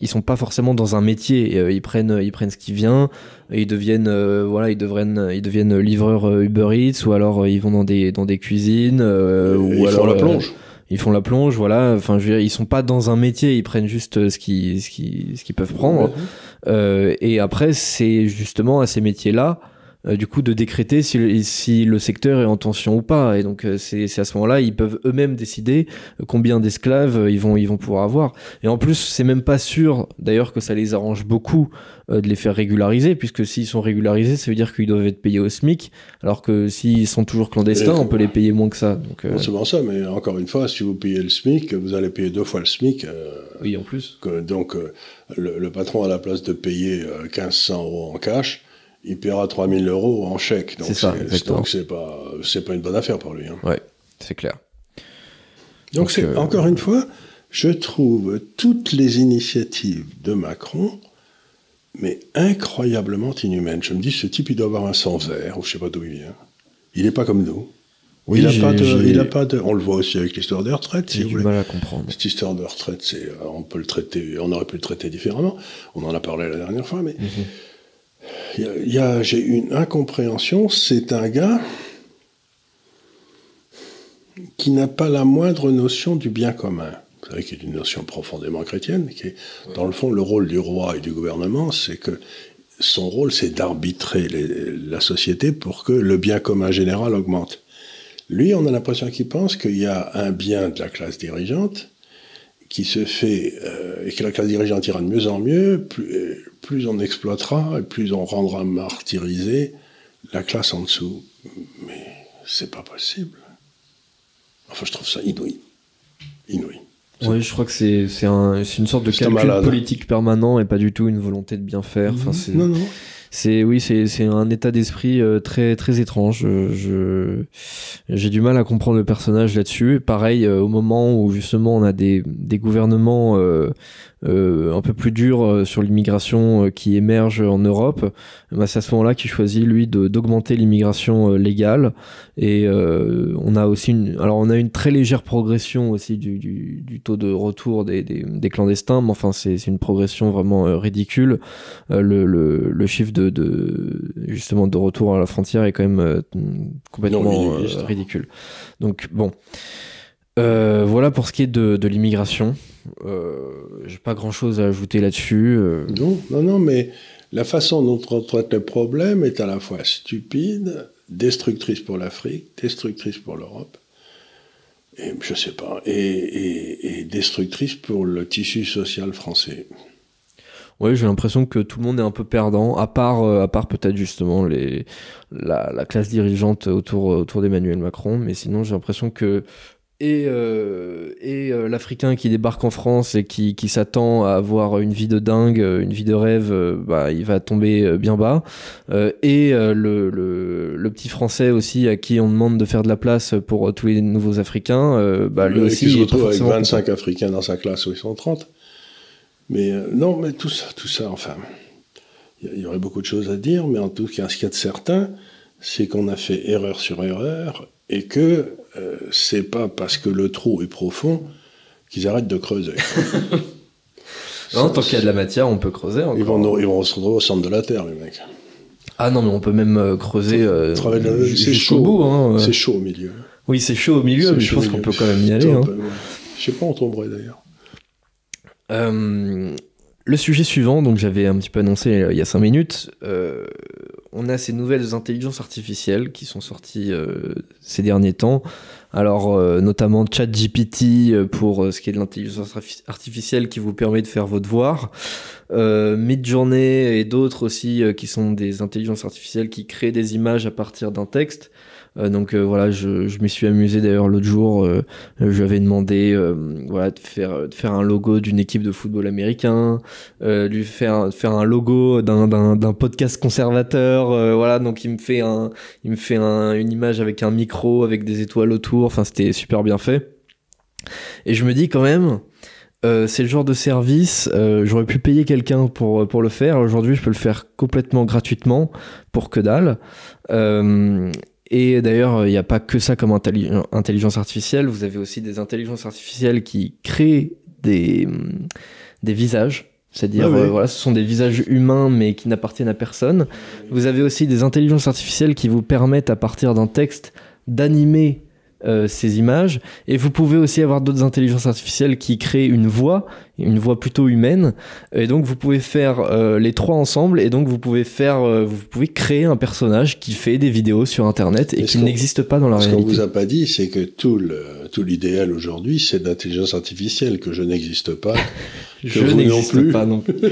ils sont pas forcément dans un métier, euh, ils prennent ils prennent ce qui vient, et ils deviennent euh, voilà ils deviennent ils deviennent livreurs euh, Uber Eats ou alors euh, ils vont dans des dans des cuisines euh, ou
ils
alors
font la
euh,
plonge.
ils font la plonge voilà. Enfin je veux dire ils sont pas dans un métier ils prennent juste euh, ce qui ce qui ce qu'ils peuvent prendre. Euh, et après, c'est justement à ces métiers-là, euh, du coup, de décréter si le, si le secteur est en tension ou pas. Et donc, euh, c'est à ce moment-là, ils peuvent eux-mêmes décider combien d'esclaves euh, ils vont, ils vont pouvoir avoir. Et en plus, c'est même pas sûr, d'ailleurs, que ça les arrange beaucoup euh, de les faire régulariser, puisque s'ils sont régularisés, ça veut dire qu'ils doivent être payés au SMIC, alors que s'ils sont toujours clandestins, on peut les payer moins que ça. Donc, euh,
Non seulement ça, mais encore une fois, si vous payez le SMIC, vous allez payer deux fois le SMIC.
oui, en plus.
que- donc, euh, le, le patron, à la place de payer euh, 1500 euros en cash, il paiera 3000 euros en chèque. Donc,
C'est ça.
Donc, c'est pas, c'est pas une bonne affaire pour lui. hein.
Ouais, c'est clair.
Donc, c'est,
euh,
encore une fois, je trouve toutes les initiatives de Macron, mais incroyablement inhumaines. Je me dis, ce type, il doit avoir un sang vert, ou je sais pas d'où il vient. Il n'est pas comme nous.
Oui,
il pas, de, a pas de. On le voit aussi avec l'histoire des retraites, si
J'ai
vous
du
voulez.
mal à comprendre.
Cette histoire de retraite, c'est, euh, on peut le traiter, on aurait pu le traiter différemment. On en a parlé la dernière fois, mais a- y a- j'ai une incompréhension. C'est un gars qui n'a pas la moindre notion du bien commun. Vous savez, qui est une notion profondément chrétienne, qui est, dans le fond, le rôle du roi et du gouvernement, c'est que son rôle, c'est d'arbitrer la société pour que le bien commun général augmente. Lui, on a l'impression qu'il pense qu'il y a un bien de la classe dirigeante qui se fait, euh, et que la classe dirigeante ira de mieux en mieux, plus, euh, plus on exploitera et plus on rendra martyrisée la classe en dessous. Mais c'est pas possible. Enfin, je trouve ça inouï. Inouï.
Oui, je crois que c'est un, une sorte de calcul
malade.
politique permanent et pas du tout une volonté de bien faire. Enfin, c'est
non, non.
C'est oui, c'est un état d'esprit euh, très très étrange. Je j'ai du mal à comprendre le personnage là-dessus. Pareil, euh, au moment où justement on a des des gouvernements euh, un peu plus durs euh, sur l'immigration euh, qui émergent en Europe, bah, c'est à ce moment-là qu'il choisit lui d'augmenter l'immigration euh, légale. Et euh, on a aussi une, alors on a une très légère progression aussi du, du, du taux de retour des, des, des clandestins, mais enfin c'est une progression vraiment euh, ridicule. Euh, le, le, le chiffre de, de justement de retour à la frontière est quand même euh, complètement
Non,
euh, ridicule. Donc bon, Euh, voilà pour ce qui est de, de l'immigration. Euh, J'ai pas grand chose à ajouter là-dessus. euh.
Non, non, non, mais la façon dont on traite le problème est à la fois stupide, destructrice pour l'Afrique, destructrice pour l'Europe, et je sais pas, et, et- et destructrice pour le tissu social français.
Ouais, j'ai l'impression que tout le monde est un peu perdant, à part, euh, à part peut-être justement les, la, la classe dirigeante autour, autour d'Emmanuel Macron, mais sinon j'ai l'impression que et, euh, et euh, l'Africain qui débarque en France et qui, qui s'attend à avoir une vie de dingue, euh, une vie de rêve, euh, bah, il va tomber bien bas. Et le, le, le petit Français aussi à qui on demande de faire de la place pour tous les nouveaux Africains, bah, lui aussi
se
il pas
retrouve avec
forcément
25 Africains dans sa classe où ils sont 30. Mais non, mais tout ça, tout ça, enfin, il y, il y aurait beaucoup de choses à dire, mais en tout cas, ce qu'il y a de certain, c'est qu'on a fait erreur sur erreur et que euh, c'est pas parce que le trou est profond qu'ils arrêtent de creuser.
Non, tant qu'il y a de la matière, on peut creuser.
Ils vont, ils vont se retrouver au centre de la Terre, les mecs.
Ah non, mais on peut même euh, creuser euh,
c'est chaud.
Hein.
C'est chaud au milieu.
Oui, c'est chaud au milieu, mais je pense qu'on peut quand même y aller. Hein.
peut, ouais. Je sais pas, on tomberait d'ailleurs.
Euh, le sujet suivant, donc j'avais un petit peu annoncé euh, il y a 5 minutes, euh, on a ces nouvelles intelligences artificielles qui sont sorties ces derniers temps. Alors, euh, notamment ChatGPT euh, pour euh, ce qui est de l'intelligence artifi- artificielle qui vous permet de faire vos devoirs. Euh, Midjourney et d'autres aussi euh, qui sont des intelligences artificielles qui créent des images à partir d'un texte. Euh, donc euh, voilà, je, je m'y suis amusé d'ailleurs l'autre jour. euh, je lui avais demandé voilà, de, faire, de faire un logo d'une équipe de football américain, lui faire, faire un logo d'un, podcast conservateur. voilà, donc il me fait, un, il me fait un- une image avec un micro, avec des étoiles autour. Enfin, c'était super bien fait. Et je me dis quand même, Euh, c'est le genre de service, euh, j'aurais pu payer quelqu'un pour, pour le faire. Aujourd'hui, je peux le faire complètement gratuitement pour que dalle. Euh, et d'ailleurs, il n'y a pas que ça comme intelli- intelligence artificielle. Vous avez aussi des intelligences artificielles qui créent des, des visages. C'est-à-dire,
Ah
euh, voilà, ce sont des visages humains mais qui n'appartiennent à personne. Vous avez aussi des intelligences artificielles qui vous permettent, à partir d'un texte, d'animer euh, ces images. Et vous pouvez aussi avoir d'autres intelligences artificielles qui créent une voix, une voix plutôt humaine. Et donc vous pouvez faire euh, les trois ensemble. Et donc vous pouvez faire, euh, vous pouvez créer un personnage qui fait des vidéos sur Internet et qui n'existe pas dans la
Ce qu'on
réalité.
vous a pas dit, c'est que tout le tout l'idéal aujourd'hui, c'est l'intelligence artificielle, que je n'existe pas,
Je
vous non
n'existe pas non plus.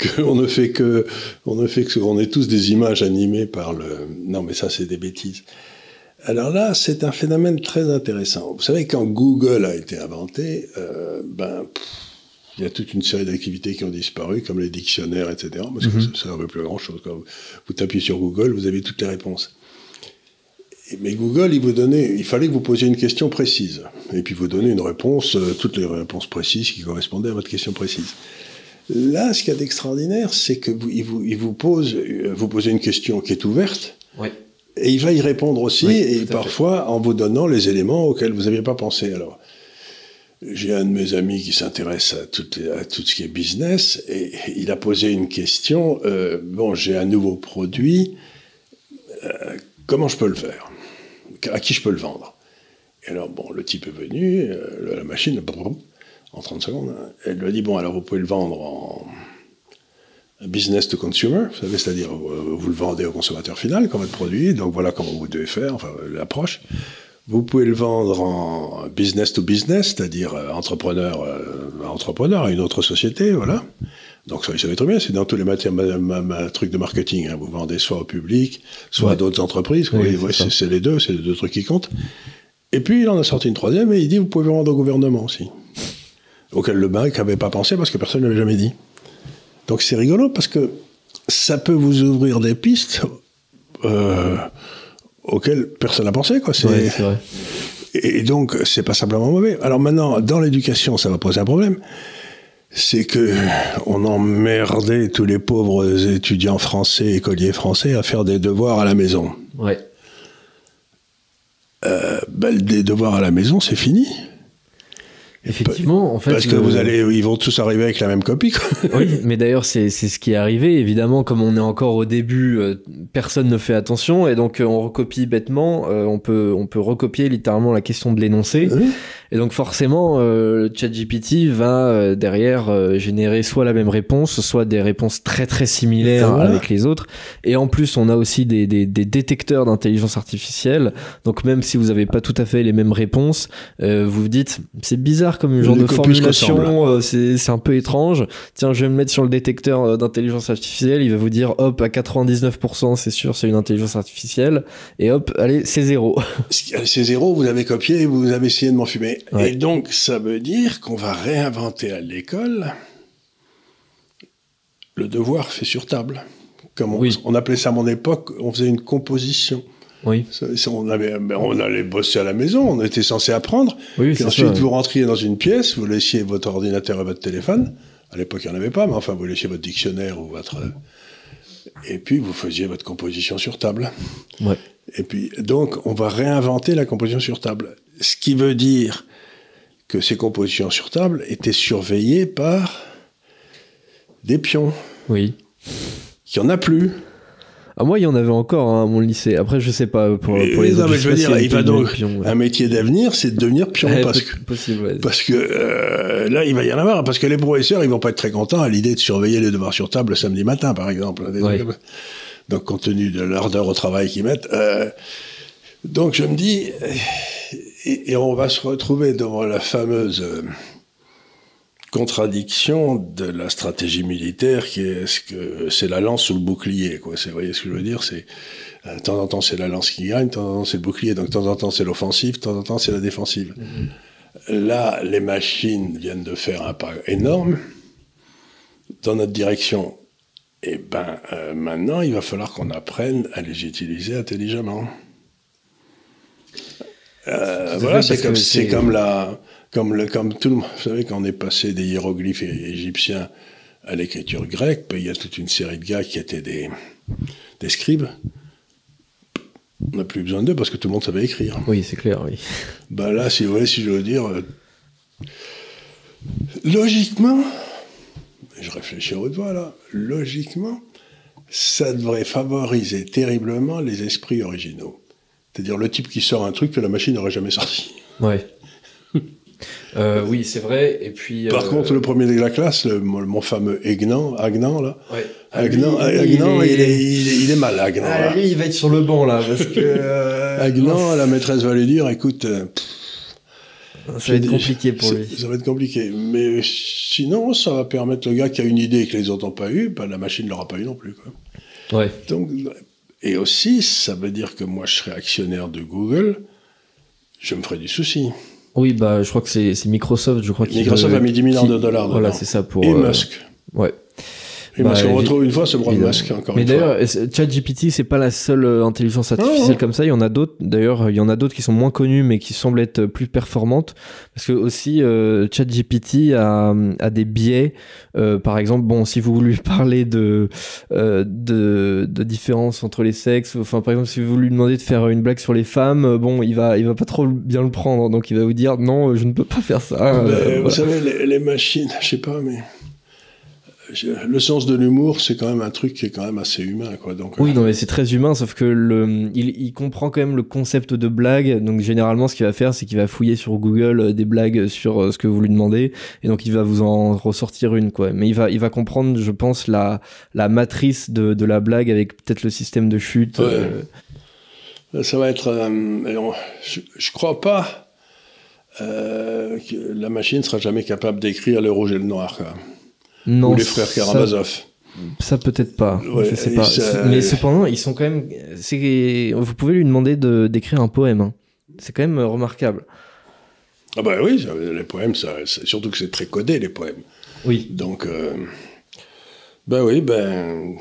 qu'on ne fait que, on ne fait que, on est tous des images animées par le. Non, mais ça, c'est des bêtises. Alors là, c'est un phénomène très intéressant. Vous savez, quand Google a été inventé, euh, ben, pff, il y a toute une série d'activités qui ont disparu, comme les dictionnaires, etc. Parce que
Mhm.
ça ne veut plus grand-chose. Quand vous, vous tapez sur Google, vous avez toutes les réponses. Et- Mais Google, il vous donnait, il fallait que vous posiez une question précise, et puis vous donnez une réponse, euh, toutes les réponses précises qui correspondaient à votre question précise. Là, ce qu'il y a d'extraordinaire, c'est que vous, il vous, il vous pose, euh, vous posez une question qui est ouverte,
Ouais.
Et il va y répondre aussi,
Oui,
et
fait.
parfois en vous donnant les éléments auxquels vous n'aviez pas pensé. Alors, j'ai un de mes amis qui s'intéresse à tout, à tout ce qui est business, et il a posé une question. euh, bon, j'ai un nouveau produit, euh, comment je peux le faire? À qui je peux le vendre? Et alors, bon, le type est venu, euh, la machine, en 30 secondes, hein, elle lui a dit bon, alors vous pouvez le vendre en business to consumer, vous savez, c'est-à-dire euh, vous le vendez au consommateur final comme votre produit, donc voilà comment vous devez faire, enfin l'approche. Vous pouvez le vendre en business to business, c'est-à-dire euh, entrepreneur euh, à entrepreneur à une autre société, voilà. Donc ça, vous savez très bien, c'est dans tous les matières, ma, ma- ma- trucs de marketing. hein. Vous vendez soit au public, soit à d'autres entreprises.
Oui,
Oui,
c'est
les deux, c'est les deux trucs qui comptent. Et puis il en a sorti une troisième et il dit vous pouvez vendre au gouvernement aussi. Auquel le banque n'avait pas pensé parce que personne ne l'avait jamais dit. Donc c'est rigolo parce que ça peut vous ouvrir des pistes euh, auxquelles personne n'a pensé. Quoi.
Ouais, vrai.
et donc, c'est pas simplement mauvais. Alors maintenant, dans l'éducation, ça va poser un problème. C'est que on emmerdait tous les pauvres étudiants français, écoliers français, à faire des devoirs à la maison.
Ouais.
Euh, ben, des devoirs à la maison, c'est fini.
Effectivement, en fait.
Parce que
le-
vous allez, ils vont tous arriver avec la même copie. quoi.
Oui, mais d'ailleurs, c'est c'est ce qui est arrivé. Évidemment, comme on est encore au début, euh, personne ne fait attention et donc euh, on recopie bêtement. euh, on, peut, on peut recopier littéralement la question de l'énoncé.
Oui.
Et donc, forcément, euh, le ChatGPT va euh, derrière euh, générer soit la même réponse, soit des réponses très très similaires
voilà.
avec les autres. Et en plus, on a aussi des, des, des détecteurs d'intelligence artificielle. Donc, même si vous n'avez pas tout à fait les mêmes réponses, euh, vous vous dites, c'est bizarre comme une genre de formulation, euh, c'est c'est un peu étrange. Tiens, je vais me mettre sur le détecteur euh, d'intelligence artificielle, il va vous dire, hop, à 99%, c'est sûr, c'est une intelligence artificielle. Et hop, allez, c'est zéro.
C'est zéro, vous avez copié, vous avez essayé de m'en fumer.
Ouais.
Et donc, ça veut dire qu'on va réinventer à l'école le devoir fait sur table. Comme on,
Oui.
on appelait ça à mon époque, on faisait une composition.
Oui,
On, avait, ben, on allait bosser à la maison, on était censé apprendre.
oui,
Puis ensuite,
ça.
vous rentriez dans une pièce, vous laissiez votre ordinateur et votre téléphone. À l'époque, il n'y en avait pas, mais enfin, vous laissiez votre dictionnaire ou votre. Et puis, vous faisiez votre composition sur table.
Ouais.
Et puis, donc, on va réinventer la composition sur table. Ce qui veut dire que ces compositions sur table étaient surveillées par des pions,
Oui.
qu'il n'y en a plus.
Ah, moi, il y en avait encore hein, à mon lycée. Après, je sais pas pour, pour les
non,
autres.
mais je veux dire, il va donc-
de pion, ouais.
Un métier d'avenir, c'est de devenir pion.
Ouais,
parce que,
possible, ouais.
parce que euh, là, il va y en avoir. Parce que les professeurs, ils vont pas être très contents à l'idée de surveiller les devoirs sur table le samedi matin, par exemple. Donc, compte tenu de l'ardeur au travail qu'ils mettent. euh, donc, je me dis, et, et on va se retrouver devant la fameuse euh, contradiction de la stratégie militaire qui est ce que c'est la lance ou le bouclier quoi. C'est vous voyez ce que je veux dire? C'est euh, de temps en temps c'est la lance qui gagne de temps en temps c'est le bouclier. Donc de temps en temps c'est l'offensive de temps en temps c'est la défensive. Là les machines viennent de faire un pas énorme. Dans notre direction et ben euh, maintenant il va falloir qu'on apprenne à les utiliser intelligemment Euh, voilà c'est comme c'est comme la comme, le, comme tout le monde, vous savez, quand on est passé des hiéroglyphes égyptiens à l'écriture grecque, ben, il y a toute une série de gars qui étaient des, des scribes. On n'a plus besoin d'eux parce que tout le monde savait écrire.
Oui, c'est clair, oui.
Ben là, si vous voulez, si je veux dire, euh, logiquement, je réfléchis à haute voix là, logiquement, ça devrait favoriser terriblement les esprits originaux. C'est-à-dire le type qui sort un truc que la machine n'aurait jamais sorti.
Ouais. Euh, oui, c'est vrai. Et puis.
Par
euh,
contre, le premier de la classe, le- mon, fameux Aignan, Agnan, là,
ouais.
Agnan,
Ah, lui,
Agnan, il,
il
est,
est-
il est- il est mal, Agnan.
Ah,
là.
lui, il va être sur le banc là, parce que. euh,
Agnan, la maîtresse va lui dire, écoute,
ça va être compliqué pour lui.
Ça va être compliqué. Mais sinon, ça va permettre le gars qui a une idée et que les autres n'ont pas eu, ben, la machine ne l'aura pas eu non plus. Quoi.
Ouais.
Donc, et aussi, ça veut dire que moi, je serais actionnaire de Google, je me ferais du souci.
Oui, bah, je crois que c'est Microsoft, je crois.
Microsoft
veut-
a mis 10 milliards
qui-
de dollars
Voilà, c'est ça pour.
et
euh,
Musk.
Ouais.
Et
Bah,
Musk, on
évi-
retrouve une fois ce bras de. Musk, encore
Mais
une fois.
d'ailleurs, ChatGPT, c'est pas la seule euh, intelligence artificielle
Non.
comme ça. Il y en a d'autres. D'ailleurs, il y en a d'autres qui sont moins connues, mais qui semblent être plus performantes. Parce que aussi, euh, ChatGPT a, a des biais. Euh, par exemple, bon, si vous lui parlez de, euh, de de différence entre les sexes, enfin, par exemple, si vous lui demandez de faire une blague sur les femmes, euh, bon, il va il va pas trop bien le prendre. Donc, il va vous dire non, je ne peux pas faire ça.
Mais,
Euh,
vous
voilà.
savez, les, les machines, je sais pas, mais le sens de l'humour, c'est quand même un truc qui est quand même assez humain, quoi. Donc,
Oui,
euh,
non, mais c'est très humain, sauf que le, il, il comprend quand même le concept de blague. Donc, généralement, ce qu'il va faire, c'est qu'il va fouiller sur Google euh, des blagues sur euh, ce que vous lui demandez. Et donc, il va vous en ressortir une, quoi. Mais il va, il va comprendre, je pense, la, la matrice de, de la blague avec peut-être le système de chute.
Ouais.
euh,
ça va être. euh, je, je crois pas euh, que la machine sera jamais capable d'écrire le rouge et le noir, quoi.
Non,
Ou les frères Karamazov.
Ça, peut-être pas.
Ouais,
je sais pas.
ça-
Mais cependant, ils sont quand même. Vous pouvez lui demander de, d'écrire un poème. hein. C'est quand même euh, remarquable.
Ah bah oui, ça- les poèmes, ça, c'est- surtout que c'est très codé, les poèmes.
Oui.
Donc, euh, ben oui, ben,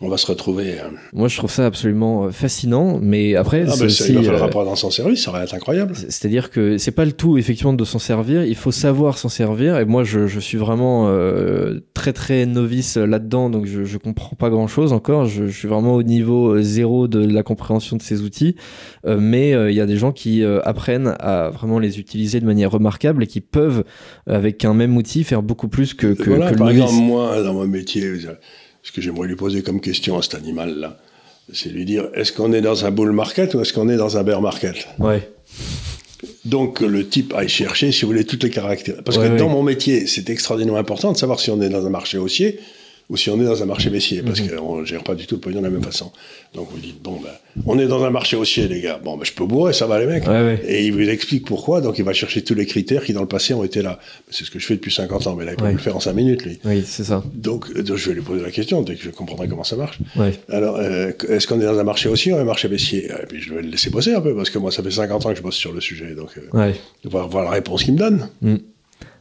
on va se retrouver. euh,
Moi, je trouve ça absolument euh, fascinant. Mais après,
Ah ça,
aussi,
il va falloir
euh,
apprendre à s'en servir, ça va être incroyable.
C'est-à-dire que c'est pas le tout effectivement de s'en servir, il faut savoir s'en servir. Et moi, je, je suis vraiment euh, très très novice là-dedans, donc je, je comprends pas grand-chose encore. Je, je suis vraiment au niveau euh, zéro de la compréhension de ces outils. Euh, mais euh, il y a des gens qui euh, apprennent à vraiment les utiliser de manière remarquable et qui peuvent, avec un même outil, faire beaucoup plus que, que,
voilà,
que le
par
novice.
exemple, moi, dans mon métier, ce que j'aimerais lui poser comme question à cet animal-là, c'est lui dire est-ce qu'on est dans un bull market ou est-ce qu'on est dans un bear market?
Ouais.
Donc, le type aille chercher, si vous voulez, toutes les caractéristiques. Parce
Ouais,
que
ouais.
dans mon métier, c'est extraordinairement important de savoir si on est dans un marché haussier ou si on est dans un marché baissier, parce
Mhm.
qu'on ne gère pas du tout le pognon de la même façon. Donc, vous dites bon, ben, on est dans un marché haussier, les gars. Bon, ben, je peux bourrer, ça va, les mecs.
Ouais, ouais.
Et il vous explique pourquoi, donc il va chercher tous les critères qui, dans le passé, ont été là. C'est ce que je fais depuis 50 ans, mais là, il peut
Ouais.
le faire en 5 minutes, lui.
Oui, c'est ça.
Donc, euh, donc, je vais lui poser la question, dès que je comprendrai comment ça marche. Alors, euh, est-ce qu'on est dans un marché haussier ou un marché baissier? Et puis, je vais le laisser bosser un peu, parce que moi, ça fait 50 ans que je bosse sur le sujet, donc euh, va voir la réponse qu'il me donne.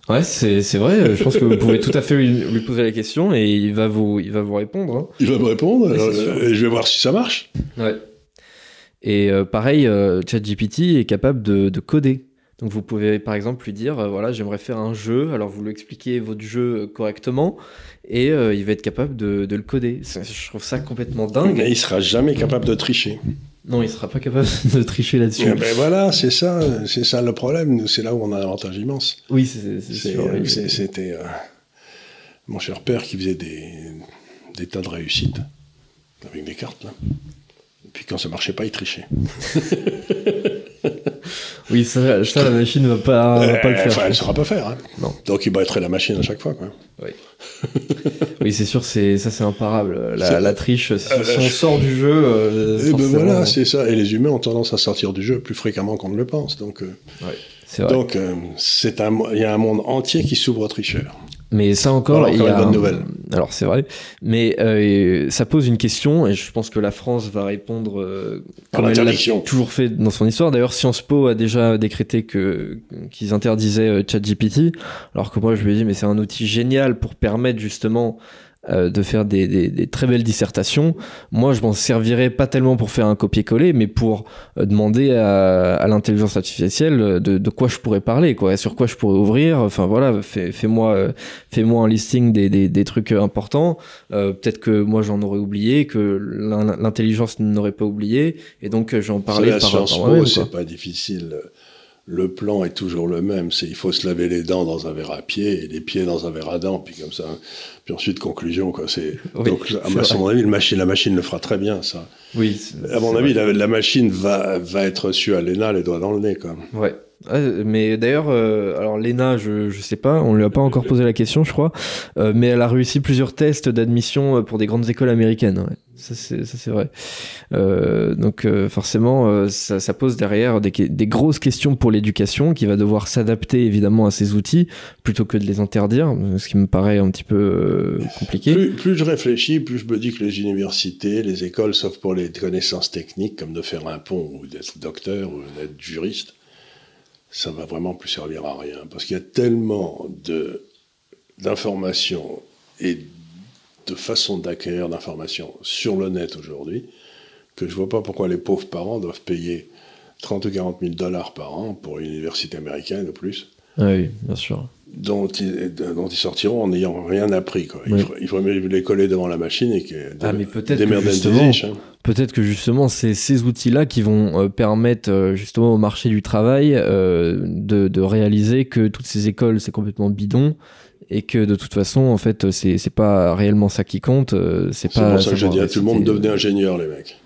Ouais, c'est c'est vrai. Je pense que vous pouvez tout à fait lui, lui poser la question et il va vous, il va vous répondre. hein.
Il va me répondre,
Ouais,
euh, et je vais voir si ça marche.
Ouais. Et euh, pareil, euh, ChatGPT est capable de, de coder. Donc vous pouvez par exemple lui dire, euh, voilà, j'aimerais faire un jeu. Alors vous lui expliquez votre jeu euh, correctement et euh, il va être capable de, de le coder. Je trouve ça complètement dingue.
Mais il sera jamais capable de tricher.
Non, il sera pas capable de tricher là-dessus.
Ben voilà, c'est ça, c'est ça le problème. C'est là où on a un avantage immense.
Oui, c'est oui.
c'est- C'était euh, mon cher père qui faisait des, des tas de réussites avec des cartes là. Et puis quand ça marchait pas, il trichait.
Oui, ça, ça, la machine va pas, va pas le
Euh,
faire.
enfin, elle saura pas faire. hein.
Non.
Donc il battrait la machine à chaque fois. Quoi.
Oui, c'est sûr, c'est ça, c'est imparable. La, triche, si,
Euh,
si on sort du jeu, euh,
Et ben voilà, c'est ça. Et les humains ont tendance à sortir du jeu plus fréquemment qu'on ne le pense. Donc, euh,
vrai.
donc euh, c'est un, il y a un monde entier qui s'ouvre aux tricheurs.
Mais ça encore,
Voilà,
il y a
une bonne nouvelle.
Alors c'est vrai, mais euh, ça pose une question et je pense que la France va répondre euh, comme elle l'a toujours fait dans son histoire. D'ailleurs, Sciences Po a déjà décrété que qu'ils interdisaient euh, ChatGPT, alors que moi je lui ai dit mais c'est un outil génial pour permettre justement euh, de faire des, des, des, très belles dissertations. Moi, je m'en servirais pas tellement pour faire un copier-coller, mais pour euh, demander à, à l'intelligence artificielle de, de, quoi je pourrais parler, quoi, sur quoi je pourrais ouvrir. Enfin voilà, fais-moi fais fais-moi un listing des, des, des trucs importants. Euh, Peut-être que moi j'en aurais oublié, que l'intelligence n'aurait pas oublié, et donc j'en parlais
par, par C'est pas difficile le plan est toujours le même. C'est il faut se laver les dents dans un verre à pied et les pieds dans un verre à dents, puis comme ça. Puis ensuite conclusion quoi. C'est donc à mon avis, machine, la machine le fera très bien ça.
Oui.
À mon avis, la, la, machine va va être reçue à l'ENA les doigts dans le nez quoi.
Ouais. Ah, mais d'ailleurs, euh, alors Lena, je, je sais pas, on lui a pas encore posé la question, je crois, euh, mais elle a réussi plusieurs tests d'admission euh, pour des grandes écoles américaines. Ouais. Ça c'est vrai. Euh, donc euh, forcément, ça, ça, pose derrière des, grosses questions pour l'éducation, qui va devoir s'adapter évidemment à ces outils plutôt que de les interdire, ce qui me paraît un petit peu compliqué.
Plus, je réfléchis, plus je me dis que les universités, les écoles, sauf pour les connaissances techniques comme de faire un pont ou d'être docteur ou d'être juriste ça va vraiment plus servir à rien. Parce qu'il y a tellement d'informations et de façons d'acquérir d'informations sur le net aujourd'hui que je vois pas pourquoi les pauvres parents doivent payer 30 ou 40 000 dollars par an pour une université américaine ou plus.
Ah oui, bien sûr.
Dont ils, dont ils sortiront en n'ayant rien appris. Quoi. Il, faudrait, les coller devant la machine et que
ah, mais peut-être hein. Peut-être que justement, c'est ces outils-là qui vont euh, permettre euh, justement au marché du travail euh, de, de, réaliser que toutes ces écoles, c'est complètement bidon et que de toute façon, en fait, c'est pas réellement ça qui compte. c'est pas.
pour ça que j'ai dit à tout le monde devenez ingénieur, les mecs.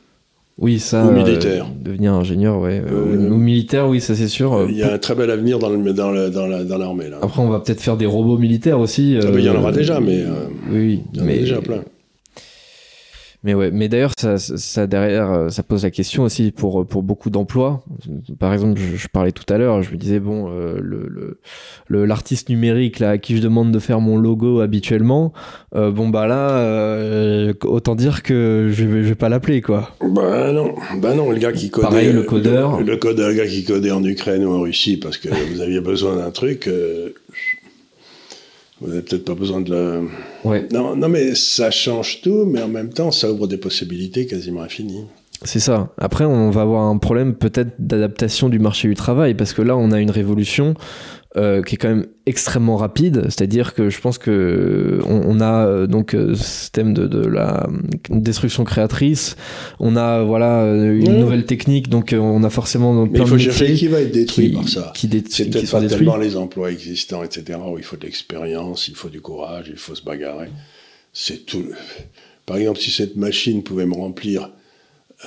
Oui, ça.
Ou militaire.
devenir ingénieur, ouais. ou militaire, oui, ça c'est sûr.
Il y a un très bel avenir dans l'armée. Dans, dans, dans là.
Après, on va peut-être faire des robots militaires aussi.
Ah, il y en aura déjà, mais.
oui,
il y en
mais...
a déjà plein.
Mais ouais, mais d'ailleurs, ça, ça, derrière, euh, ça pose la question aussi pour pour beaucoup d'emplois. Par exemple, je, parlais tout à l'heure, je me disais bon, euh, le le l'artiste numérique là à qui je demande de faire mon logo habituellement, euh, bon bah là, euh, autant dire que je vais je vais pas l'appeler quoi.
Bah non, bah non, le gars qui codait.
Pareil, le codeur.
Le, le codeur, le gars qui codait en Ukraine ou en Russie parce que vous aviez besoin d'un truc. Vous n'avez peut-être pas besoin de le.
Ouais.
Non, non, mais ça change tout, mais en même temps, ça ouvre des possibilités quasiment infinies.
C'est ça. Après, on va avoir un problème peut-être d'adaptation du marché du travail, parce que là, on a une révolution euh, qui est quand même extrêmement rapide. C'est-à-dire que je pense que on, on a euh, donc euh, ce thème de, de, la destruction créatrice. On a voilà une mmh. nouvelle technique, donc on a forcément
Mais il faut chercher qui va être détruit qui, par ça.
Qui
C'est peut-être pas tellement les emplois existants, etc. Où il faut de l'expérience, il faut du courage, il faut se bagarrer. C'est tout. Par exemple, si cette machine pouvait me remplir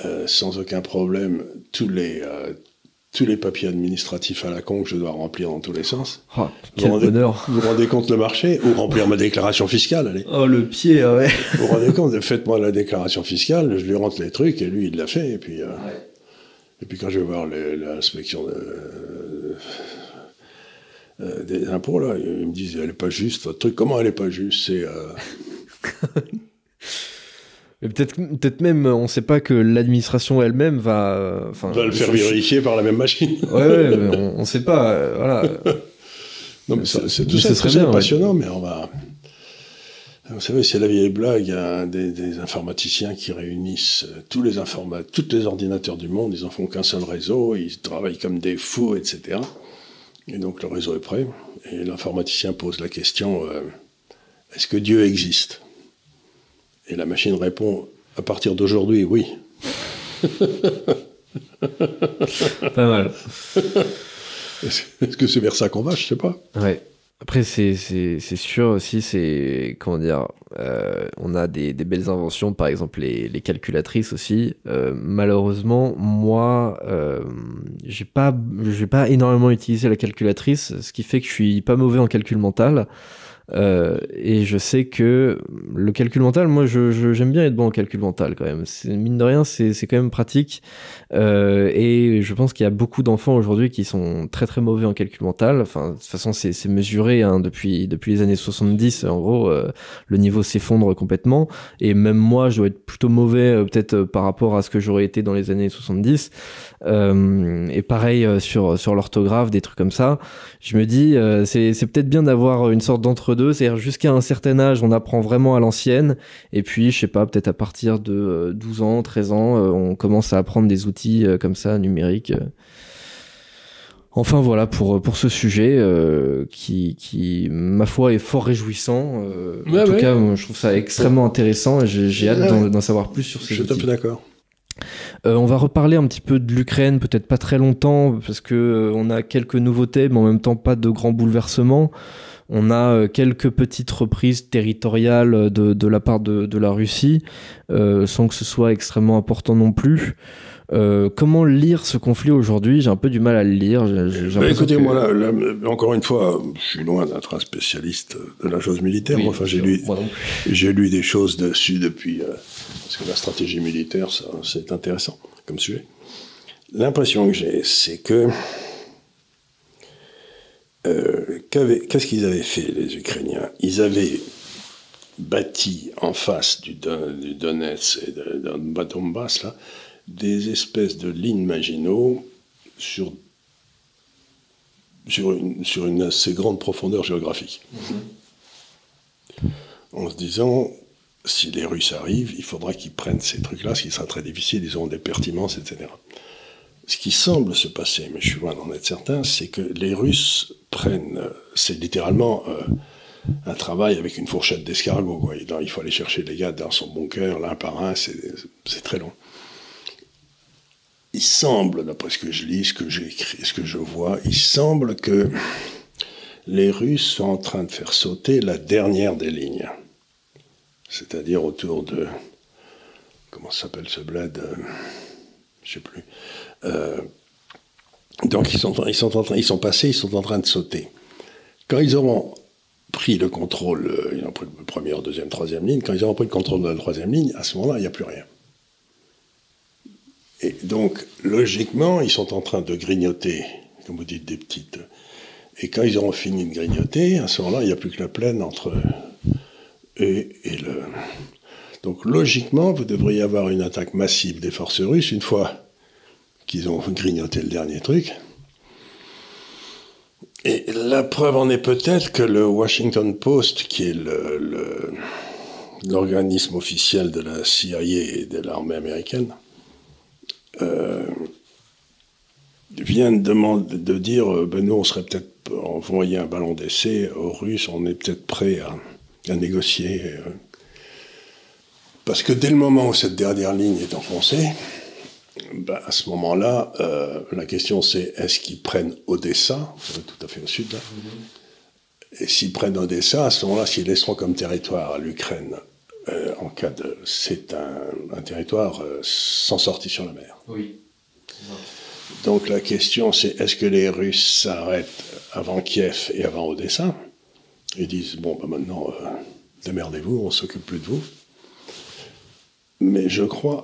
euh, sans aucun problème tous les euh, tous les papiers administratifs à la con que je dois remplir dans tous les sens.
Oh, quel vous, rendez,
bonheur. vous rendez compte le marché Ou remplir ma déclaration fiscale, allez.
Oh, le pied, ouais.
Vous vous rendez compte Faites-moi la déclaration fiscale, je lui rentre les trucs, et lui, il l'a fait, et puis... Euh, ouais. Et puis quand je vais voir l'inspection de, euh, des impôts, là, ils me disent, elle n'est pas juste, votre truc. Comment elle n'est pas juste C'est... Euh,
peut-être, peut-être même, on ne sait pas que l'administration elle-même va.
Enfin, va le faire vérifier par la même machine.
Ouais, ouais on ne sait pas. Euh, voilà.
non, mais ça, c'est tout ça, serait bien, passionnant, ouais. mais on va. Vous savez, c'est la vieille blague, des, des informaticiens qui réunissent tous les informa tous les ordinateurs du monde, ils en font qu'un seul réseau, ils travaillent comme des fous, etc. Et donc le réseau est prêt, et l'informaticien pose la question euh, est-ce que Dieu existe? Et la machine répond à partir d'aujourd'hui, oui.
Pas mal.
Est-ce que c'est vers ça qu'on va Je sais pas.
Ouais. Après, c'est sûr aussi, c'est. Comment dire euh, On a des, des, belles inventions, par exemple les, les calculatrices aussi. Euh, malheureusement, moi, euh, j'ai pas, pas énormément utilisé la calculatrice, ce qui fait que je suis pas mauvais en calcul mental. Euh, et je sais que le calcul mental, moi, j'aime je, bien être bon en calcul mental quand même. Mine de rien, c'est quand même pratique. Euh, et je pense qu'il y a beaucoup d'enfants aujourd'hui qui sont très très mauvais en calcul mental. Enfin, de toute façon, c'est mesuré hein, depuis, depuis les années 70. En gros, euh, le niveau s'effondre complètement. Et même moi, je dois être plutôt mauvais euh, peut-être euh, par rapport à ce que j'aurais été dans les années 70. Euh, et pareil sur, sur l'orthographe, des trucs comme ça. Je me dis, c'est peut-être bien d'avoir une sorte d'entre l'entre-deux, c'est-à-dire jusqu'à un certain âge, on apprend vraiment à l'ancienne, et puis, je sais pas, peut-être à partir de 12 ans, 13 ans, on commence à apprendre des outils comme ça, numériques. Enfin voilà pour pour ce sujet euh, qui qui ma foi est fort réjouissant. Euh, en tout cas, je trouve ça extrêmement intéressant et j'ai hâte d'en savoir plus sur ces
Je suis tout d'accord.
Euh, on va reparler un petit peu de l'Ukraine, peut-être pas très longtemps parce que on a quelques nouveautés, mais en même temps pas de grands bouleversements. On a quelques petites reprises territoriales de, de la part de, de la Russie, sans que ce soit extrêmement important non plus. Euh, comment lire ce conflit aujourd'hui? J'ai un peu du mal à le lire.
Bah, écoutez, moi, là, encore une fois, je suis loin d'être un spécialiste de la chose militaire. enfin, j'ai lu, j'ai lu des choses dessus depuis. Euh, parce que la stratégie militaire, c'est intéressant comme sujet. L'impression que j'ai, c'est que euh, qu'est-ce qu'ils avaient fait, les Ukrainiens? Ils avaient bâti en face du, du Donetsk et de, de Donbass, là, des espèces de lignes Maginot sur, sur, une, sur une assez grande profondeur géographique. Mhm. En se disant, si les Russes arrivent, il faudra qu'ils prennent ces trucs-là, ce qui sera très difficile, ils auront des pertinences, etc. Ce qui semble se passer, mais je suis loin d'en être certain, c'est que les Russes prennent, c'est littéralement euh, un travail avec une fourchette d'escargot. Il faut aller chercher les gars dans son bunker, l'un par un, c'est très long il semble, d'après ce que je lis, ce que j'écris, ce que je vois, il semble que les Russes sont en train de faire sauter la dernière des lignes. C'est-à-dire autour de. Comment s'appelle ce bled euh, Je sais plus. Euh, donc ils sont, ils, sont en train, ils sont passés, ils sont en train de sauter. Quand ils auront pris le contrôle, euh, ils ont pris le première, deuxième, troisième ligne, quand ils auront pris le contrôle de la troisième ligne, à ce moment-là, il n'y a plus rien. Et donc, logiquement, ils sont en train de grignoter, comme vous dites, des petites. Et quand ils auront fini de grignoter, à ce moment-là, il n'y a plus que la plaine entre eux et, le. Donc, logiquement, vous devriez avoir une attaque massive des forces russes une fois qu'ils ont grignoté le dernier truc. Et la preuve en est peut-être que le Washington Post, qui est l'organisme officiel de la CIA et de l'armée américaine, euh, demander, de dire euh, ben nous, on serait peut-être envoyé un ballon d'essai aux Russes, on est peut-être prêt à, négocier. Euh. parce que dès le moment où cette dernière ligne est enfoncée, ben, à ce moment-là, la question c'est est-ce qu'ils prennent Odessa, tout à fait au sud là, et s'ils prennent Odessa, à ce moment-là, s'ils laisseront comme territoire à l'Ukraine euh, en cas de. C'est un, territoire euh, sans sortie sur la mer.
Oui.
Donc la question, c'est est-ce que les Russes s'arrêtent avant Kiev et avant Odessa et disent bon, ben maintenant, euh, démerdez-vous, on s'occupe plus de vous. Mais je crois,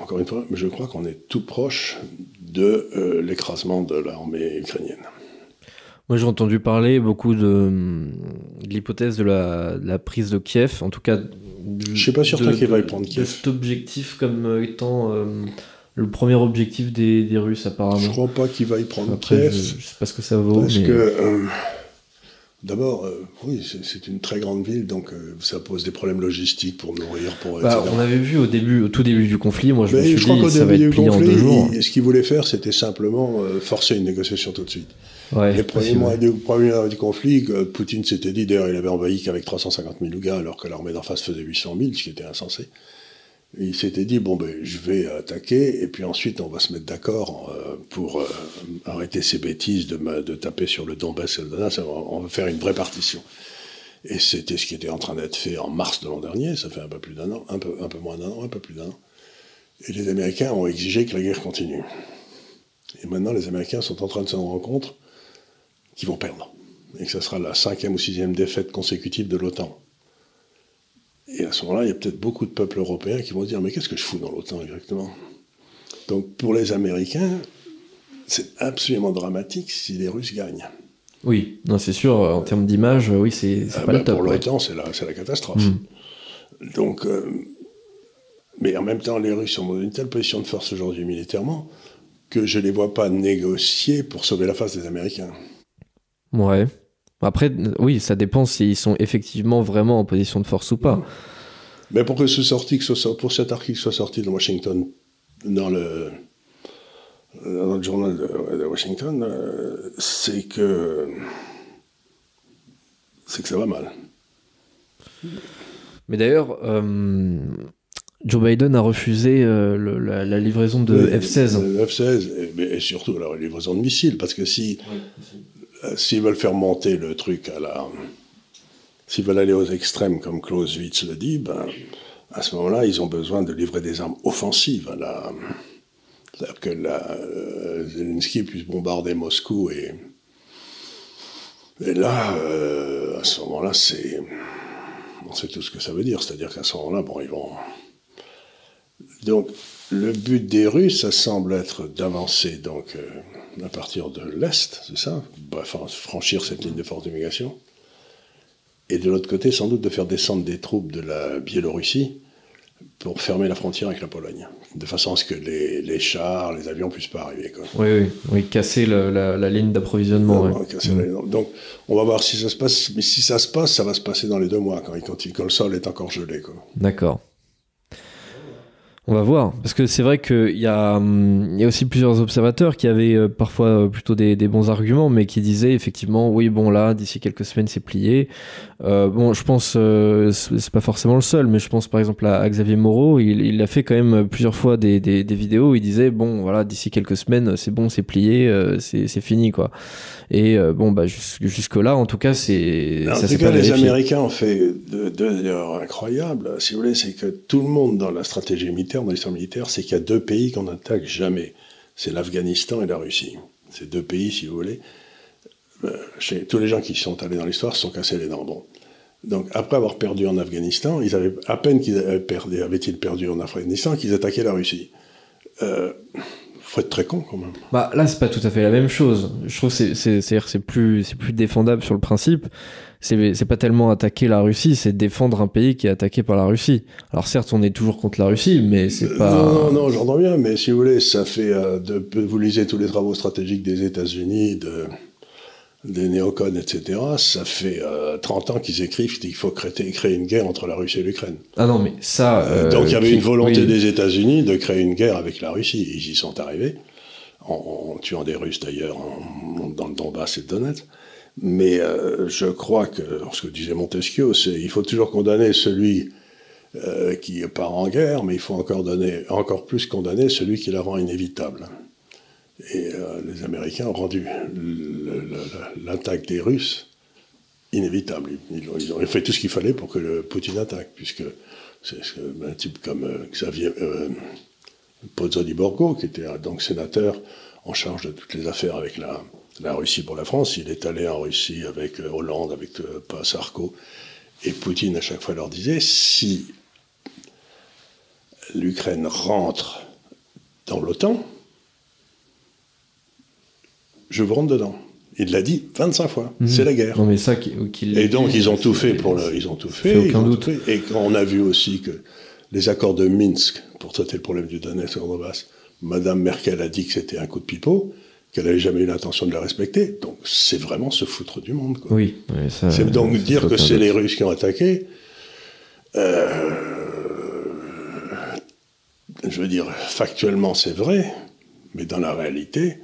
encore une fois, je crois qu'on est tout proche de l'écrasement de l'armée ukrainienne.
Moi, j'ai entendu parler beaucoup de, l'hypothèse de la, de la, prise de Kiev, en tout cas
je suis pas certain qu'il va y prendre Kiev.
Cet objectif comme euh, étant euh, le premier objectif des, des, Russes apparemment. Je
crois pas qu'il va y prendre Kiev. Je,
je, sais pas ce que ça vaut.
Parce que euh, D'abord, oui, c'est une très grande ville, donc ça pose des problèmes logistiques pour nourrir, pour.
Bah, on avait vu au début, au tout début du conflit, moi je me suis je dit ça va être plié en deux jours.
ce qu'il voulait faire, c'était simplement forcer une négociation tout de suite. les premiers mois du, du conflit, Poutine s'était dit, d'ailleurs, il avait envahi qu'avec 350 000 gars, alors que l'armée d'en face faisait 800 000, ce qui était insensé. Il s'était dit, bon, ben, je vais attaquer, et puis ensuite, on va se mettre d'accord euh, pour euh, arrêter ces bêtises de, taper sur le Donbass et le on va faire une vraie partition. Et c'était ce qui était en train d'être fait en mars de l'an dernier, ça fait un peu plus d'un an, un peu, un peu moins d'un an, un peu plus d'un an. Et les Américains ont exigé que la guerre continue. Et maintenant, les Américains sont en train de se rendre compte qu'ils vont perdre. Et que ce sera la cinquième ou sixième défaite consécutive de l'OTAN. Et à ce moment-là, il y a peut-être beaucoup de peuples européens qui vont dire Mais qu'est-ce que je fous dans l'OTAN exactement? Donc pour les Américains, c'est absolument dramatique si les Russes gagnent.
Oui, non, c'est sûr, en termes d'image, oui, c'est ah pas le top.
Pour l'OTAN, c'est la, la, catastrophe. Hmm. Donc, euh, mais en même temps, les Russes sont dans une telle position de force aujourd'hui militairement que je ne les vois pas négocier pour sauver la face des Américains.
Ouais. Après, oui, ça dépend s'ils sont effectivement vraiment en position de force ou pas.
Mais pour que ce article soit, pour cet article soit sorti dans Washington, dans le, dans le journal de, Washington, euh, c'est que c'est que ça va mal.
Mais d'ailleurs, euh, Joe Biden a refusé euh, la, livraison de F-16.
F-16 et, surtout la livraison de missiles, parce que si s'ils veulent faire monter le truc à la S'ils veulent aller aux extrêmes, comme Clausewitz le dit, ben, à ce moment-là, ils ont besoin de livrer des armes offensives à la, que la, euh, Zelensky puisse bombarder Moscou et, et là, euh, à ce moment-là, c'est, on sait tout ce que ça veut dire, c'est-à-dire qu'à ce moment-là, bon, ils vont. Donc, le but des Russes, ça semble être d'avancer donc euh, à partir de l'est, c'est ça, bref, franchir cette ligne de force d'immigration et de l'autre côté, sans doute, de faire descendre des troupes de la Biélorussie pour fermer la frontière avec la Pologne, de façon à ce que les, chars, les avions puissent pas arriver.
Oui, oui, oui, casser la, ligne d'approvisionnement.
Donc, on va voir si ça se passe. Mais si ça se passe, ça va se passer dans les deux mois, quand, quand le sol est encore gelé.
D'accord. On va voir, parce que c'est vrai qu'il y, a, hum, y a aussi plusieurs observateurs qui avaient euh, parfois euh, plutôt des, bons arguments, mais qui disaient effectivement, oui, bon là, d'ici quelques semaines, c'est plié. Euh, bon, je pense, c'est pas forcément le seul, mais je pense par exemple à, Xavier Moreau, il, a fait quand même plusieurs fois des, vidéos où il disait, bon, voilà, d'ici quelques semaines, c'est bon, c'est plié, c'est fini, quoi. Et bon, bah, jusque-là, en tout cas, c'est.
En tout cas, les Américains ont fait deux erreurs incroyables, si vous voulez, c'est que tout le monde dans la stratégie militaire, dans l'histoire militaire, c'est qu'il y a deux pays qu'on n'attaque jamais. C'est l'Afghanistan et la Russie. Ces deux pays, si vous voulez. Euh, chez tous les gens qui sont allés dans l'histoire se sont cassés les dents. Bon. Donc, après avoir perdu en Afghanistan, ils avaient à peine qu'ils avaient perdu, avaient-ils perdu en Afghanistan qu'ils attaquaient la Russie. Euh, faut être très con quand même.
Bah là, c'est pas tout à fait la même chose. Je trouve que c'est plus, plus défendable sur le principe c'est pas tellement attaquer la Russie, c'est défendre un pays qui est attaqué par la Russie. Alors certes, on est toujours contre la Russie, mais c'est euh, pas.
Non, non, j'entends bien, mais si vous voulez, ça fait. Euh, de, vous lisez tous les travaux stratégiques des États-Unis, de, des néocons, etc. Ça fait 30 euh, ans qu'ils écrivent qu'il faut créer, créer, une guerre entre la Russie et l'Ukraine.
Ah non, mais ça.
donc il y avait une volonté des États-Unis de créer une guerre avec la Russie. Ils y sont arrivés, en, tuant des Russes d'ailleurs dans le Donbass et le Donetsk. Mais euh, je crois que, ce que disait Montesquieu, c'est il faut toujours condamner celui euh, qui part en guerre, mais il faut encore, donner, encore plus condamner celui qui la rend inévitable. Et euh, les Américains ont rendu l'attaque des Russes inévitable. Ils, ont fait tout ce qu'il fallait pour que le Poutine attaque, puisque c'est un type comme Xavier Pozzoli Borgo, qui était donc sénateur en charge de toutes les affaires avec la, la Russie pour la France. Il est allé en Russie avec euh, Hollande, avec euh, Sarko. Et Poutine, à chaque fois, leur disait si l'Ukraine rentre dans l'OTAN, je vous rentre dedans. Il l'a dit 25 fois. Mhm. C'est la guerre.
mais ça,
et donc, ils ont tout fait pour le, ils ont tout fait.
aucun doute.
Et quand on a vu aussi que les accords de Minsk pour traiter le problème du Donetsk et Donbass, Madame Merkel a dit que c'était un coup de pipeau qu'elle n'avait jamais eu l'intention de la respecter. Donc c'est vraiment se foutre du monde. Quoi.
Oui,
c'est donc dire que c'est les Russes qui ont attaqué. Euh, je veux dire, factuellement c'est vrai, mais dans la réalité,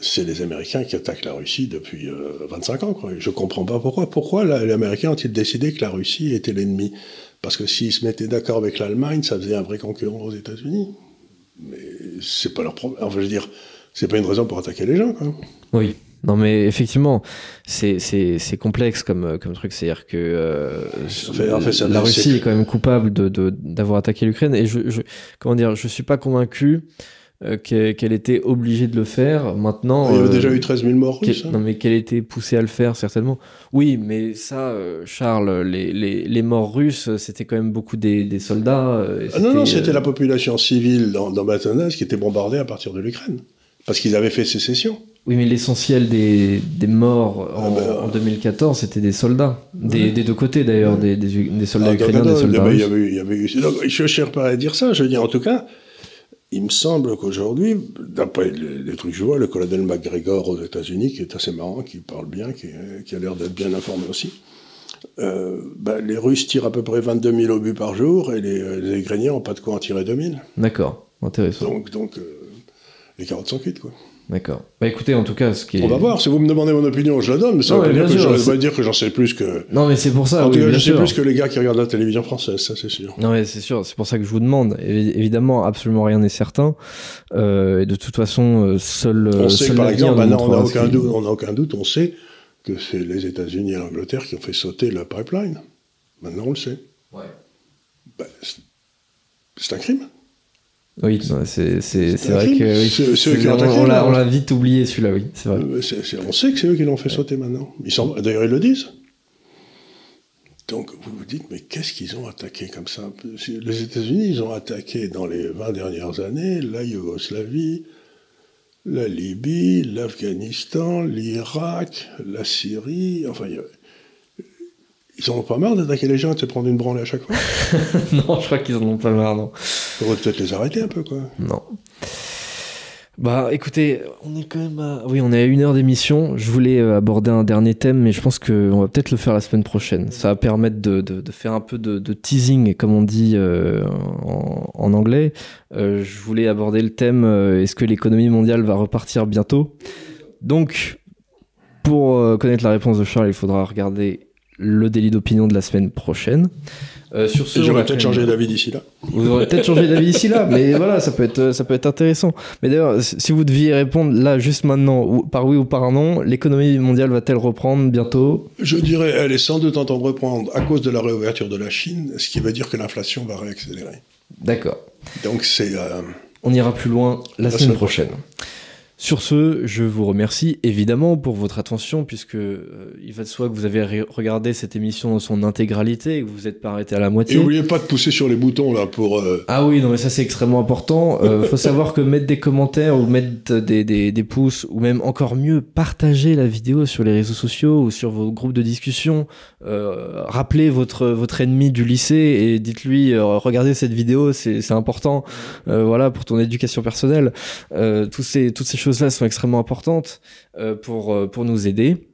c'est les Américains qui attaquent la Russie depuis 25 euh, ans. Quoi. Je comprends pas pourquoi. Pourquoi les Américains ont-ils décidé que la Russie était l'ennemi? Parce que s'ils se mettaient d'accord avec l'Allemagne, ça faisait un vrai concurrent aux États-Unis. Mais c'est pas leur problème. Enfin, je veux dire, c'est pas une raison pour attaquer les gens. Quoi.
Oui. Non, mais effectivement, c'est complexe comme, comme truc. C'est-à-dire que euh, la Russie est quand même coupable d'avoir de, attaqué l'Ukraine. Et je, je, comment dire, je suis pas convaincu euh, qu'elle était obligée de le faire. Maintenant,
il y avait euh, déjà eu 13 000 morts russes.
Hein. Non, mais qu'elle était poussée à le faire, certainement. Oui, mais ça, Charles, les, les, les, morts russes, c'était quand même beaucoup des, des soldats.
Ah non, non, c'était la population civile dans, dans qui était bombardée à partir de l'Ukraine. Parce qu'ils avaient fait sécession.
Oui, mais l'essentiel des, des, morts en, ah ben, 2014, c'était des soldats. Des, des deux côtés d'ailleurs, des, des, soldats ah, ukrainiens, des soldats russes.
Il y avait, il y avait, je ne cherche pas à dire ça, je veux dire en tout cas, il me semble qu'aujourd'hui, d'après les, trucs que je vois, le colonel McGregor aux États-Unis, qui est assez marrant, qui parle bien, qui, qui a l'air d'être bien informé aussi, euh, ben, les Russes tirent à peu près 22 000 obus par jour et les, les Ukrainiens n'ont pas de quoi en tirer 2000.
D'accord, intéressant.
Donc, donc euh, les carottes sont cuites, quoi.
D'accord. Bah écoutez, en tout cas, ce qui est...
On va voir, si vous me demandez mon opinion, je la donne, mais ça
Non,
veut
mais
pas dire
sûr,
pas dire que j'en sais plus que...
Non, mais c'est pour ça,
en
oui,
tout cas, je sais plus que les gars qui regardent la télévision française, ça c'est sûr.
Non, mais c'est sûr, c'est pour ça que je vous demande. Évi- évidemment, absolument rien n'est certain. Euh, et de toute façon, euh, seul.
On
euh,
sait
seul
que par exemple, on n'a aucun, doute, on n'a aucun doute, on sait que c'est les États-Unis et l'Angleterre qui ont fait sauter le pipeline. Maintenant on le sait.
Ouais.
C'est- c'est un crime.
Oui, c'est vrai que. oui. On l'a vite oublié celui-là, oui, c'est vrai.
Euh, on sait que c'est eux qui l'ont fait sauter maintenant. D'ailleurs, ils le disent. Donc, vous vous dites, mais qu'est-ce qu'ils ont attaqué comme ça? Les États-Unis, ils ont attaqué dans les 20 dernières années la Yougoslavie, la Libye, l'Afghanistan, l'Irak, la Syrie. Enfin, il y a- ils en ont pas marre d'attaquer les gens et de se prendre une branlée à chaque fois.
non, je crois qu'ils en ont pas marre, non.
Il faudrait peut-être les arrêter un peu, quoi.
Non. Bah écoutez, on est quand même à... Oui, on est à une heure d'émission. Je voulais euh, aborder un dernier thème, mais je pense qu'on va peut-être le faire la semaine prochaine. Ça va permettre de, de- de faire un peu de, de teasing, comme on dit euh, en, en anglais. Euh, je voulais aborder le thème euh, est-ce que l'économie mondiale va repartir bientôt? Donc, pour connaître la réponse de Charles, il faudra regarder le délit d'opinion de la semaine prochaine. Euh, sur ce,
J'aurais peut-être changé d'avis d'ici là.
vous aurez peut-être changé d'avis d'ici là, mais voilà, ça peut être, ça peut être intéressant. Mais d'ailleurs, si vous deviez répondre là, juste maintenant, ou, par oui ou par non, l'économie mondiale va-t-elle reprendre bientôt?
Je dirais, elle est sans doute en train de reprendre à cause de la réouverture de la Chine, ce qui veut dire que l'inflation va réaccélérer.
D'accord.
Donc c'est... euh,
On ira plus loin la,
La
semaine
semaine
prochaine. Sur ce, je vous remercie évidemment pour votre attention, puisque euh, il va de soi que vous avez re- regardé cette émission dans son intégralité et que vous vous êtes pas arrêté à la
Et
moitié.
n'oubliez pas de pousser sur les boutons là pour... euh,
Ah oui, non mais ça c'est extrêmement important. Euh, faut savoir que mettre des commentaires ou mettre des, des, des pouces ou même encore mieux partager la vidéo sur les réseaux sociaux ou sur vos groupes de discussion. Rappelez votre votre ennemi du lycée et dites-lui regardez cette vidéo, c'est important. Voilà pour ton éducation personnelle. Tous ces toutes ces choses là sont extrêmement importantes euh, euh, pour nous aider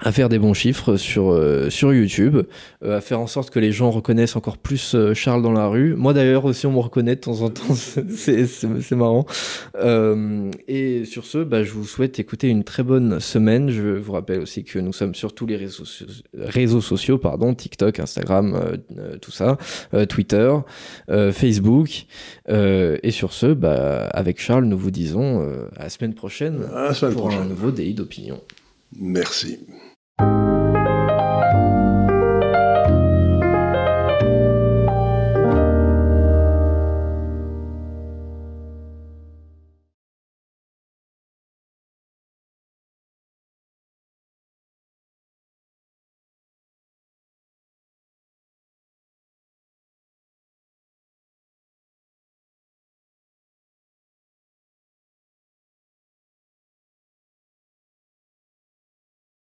à faire des bons chiffres sur, euh, sur YouTube, euh, à faire en sorte que les gens reconnaissent encore plus euh, Charles dans la rue. Moi d'ailleurs aussi on me reconnaît de temps en temps, c'est marrant. Et sur ce, bah, je vous souhaite écouter une très bonne semaine. Je vous rappelle aussi que nous sommes sur tous les réseaux, so- réseaux sociaux, pardon, TikTok, Instagram, tout ça, Twitter, Facebook. Et sur ce, bah, avec Charles, nous vous disons à la semaine prochaine
à la semaine
pour un nouveau délit d'opinion.
Merci. you.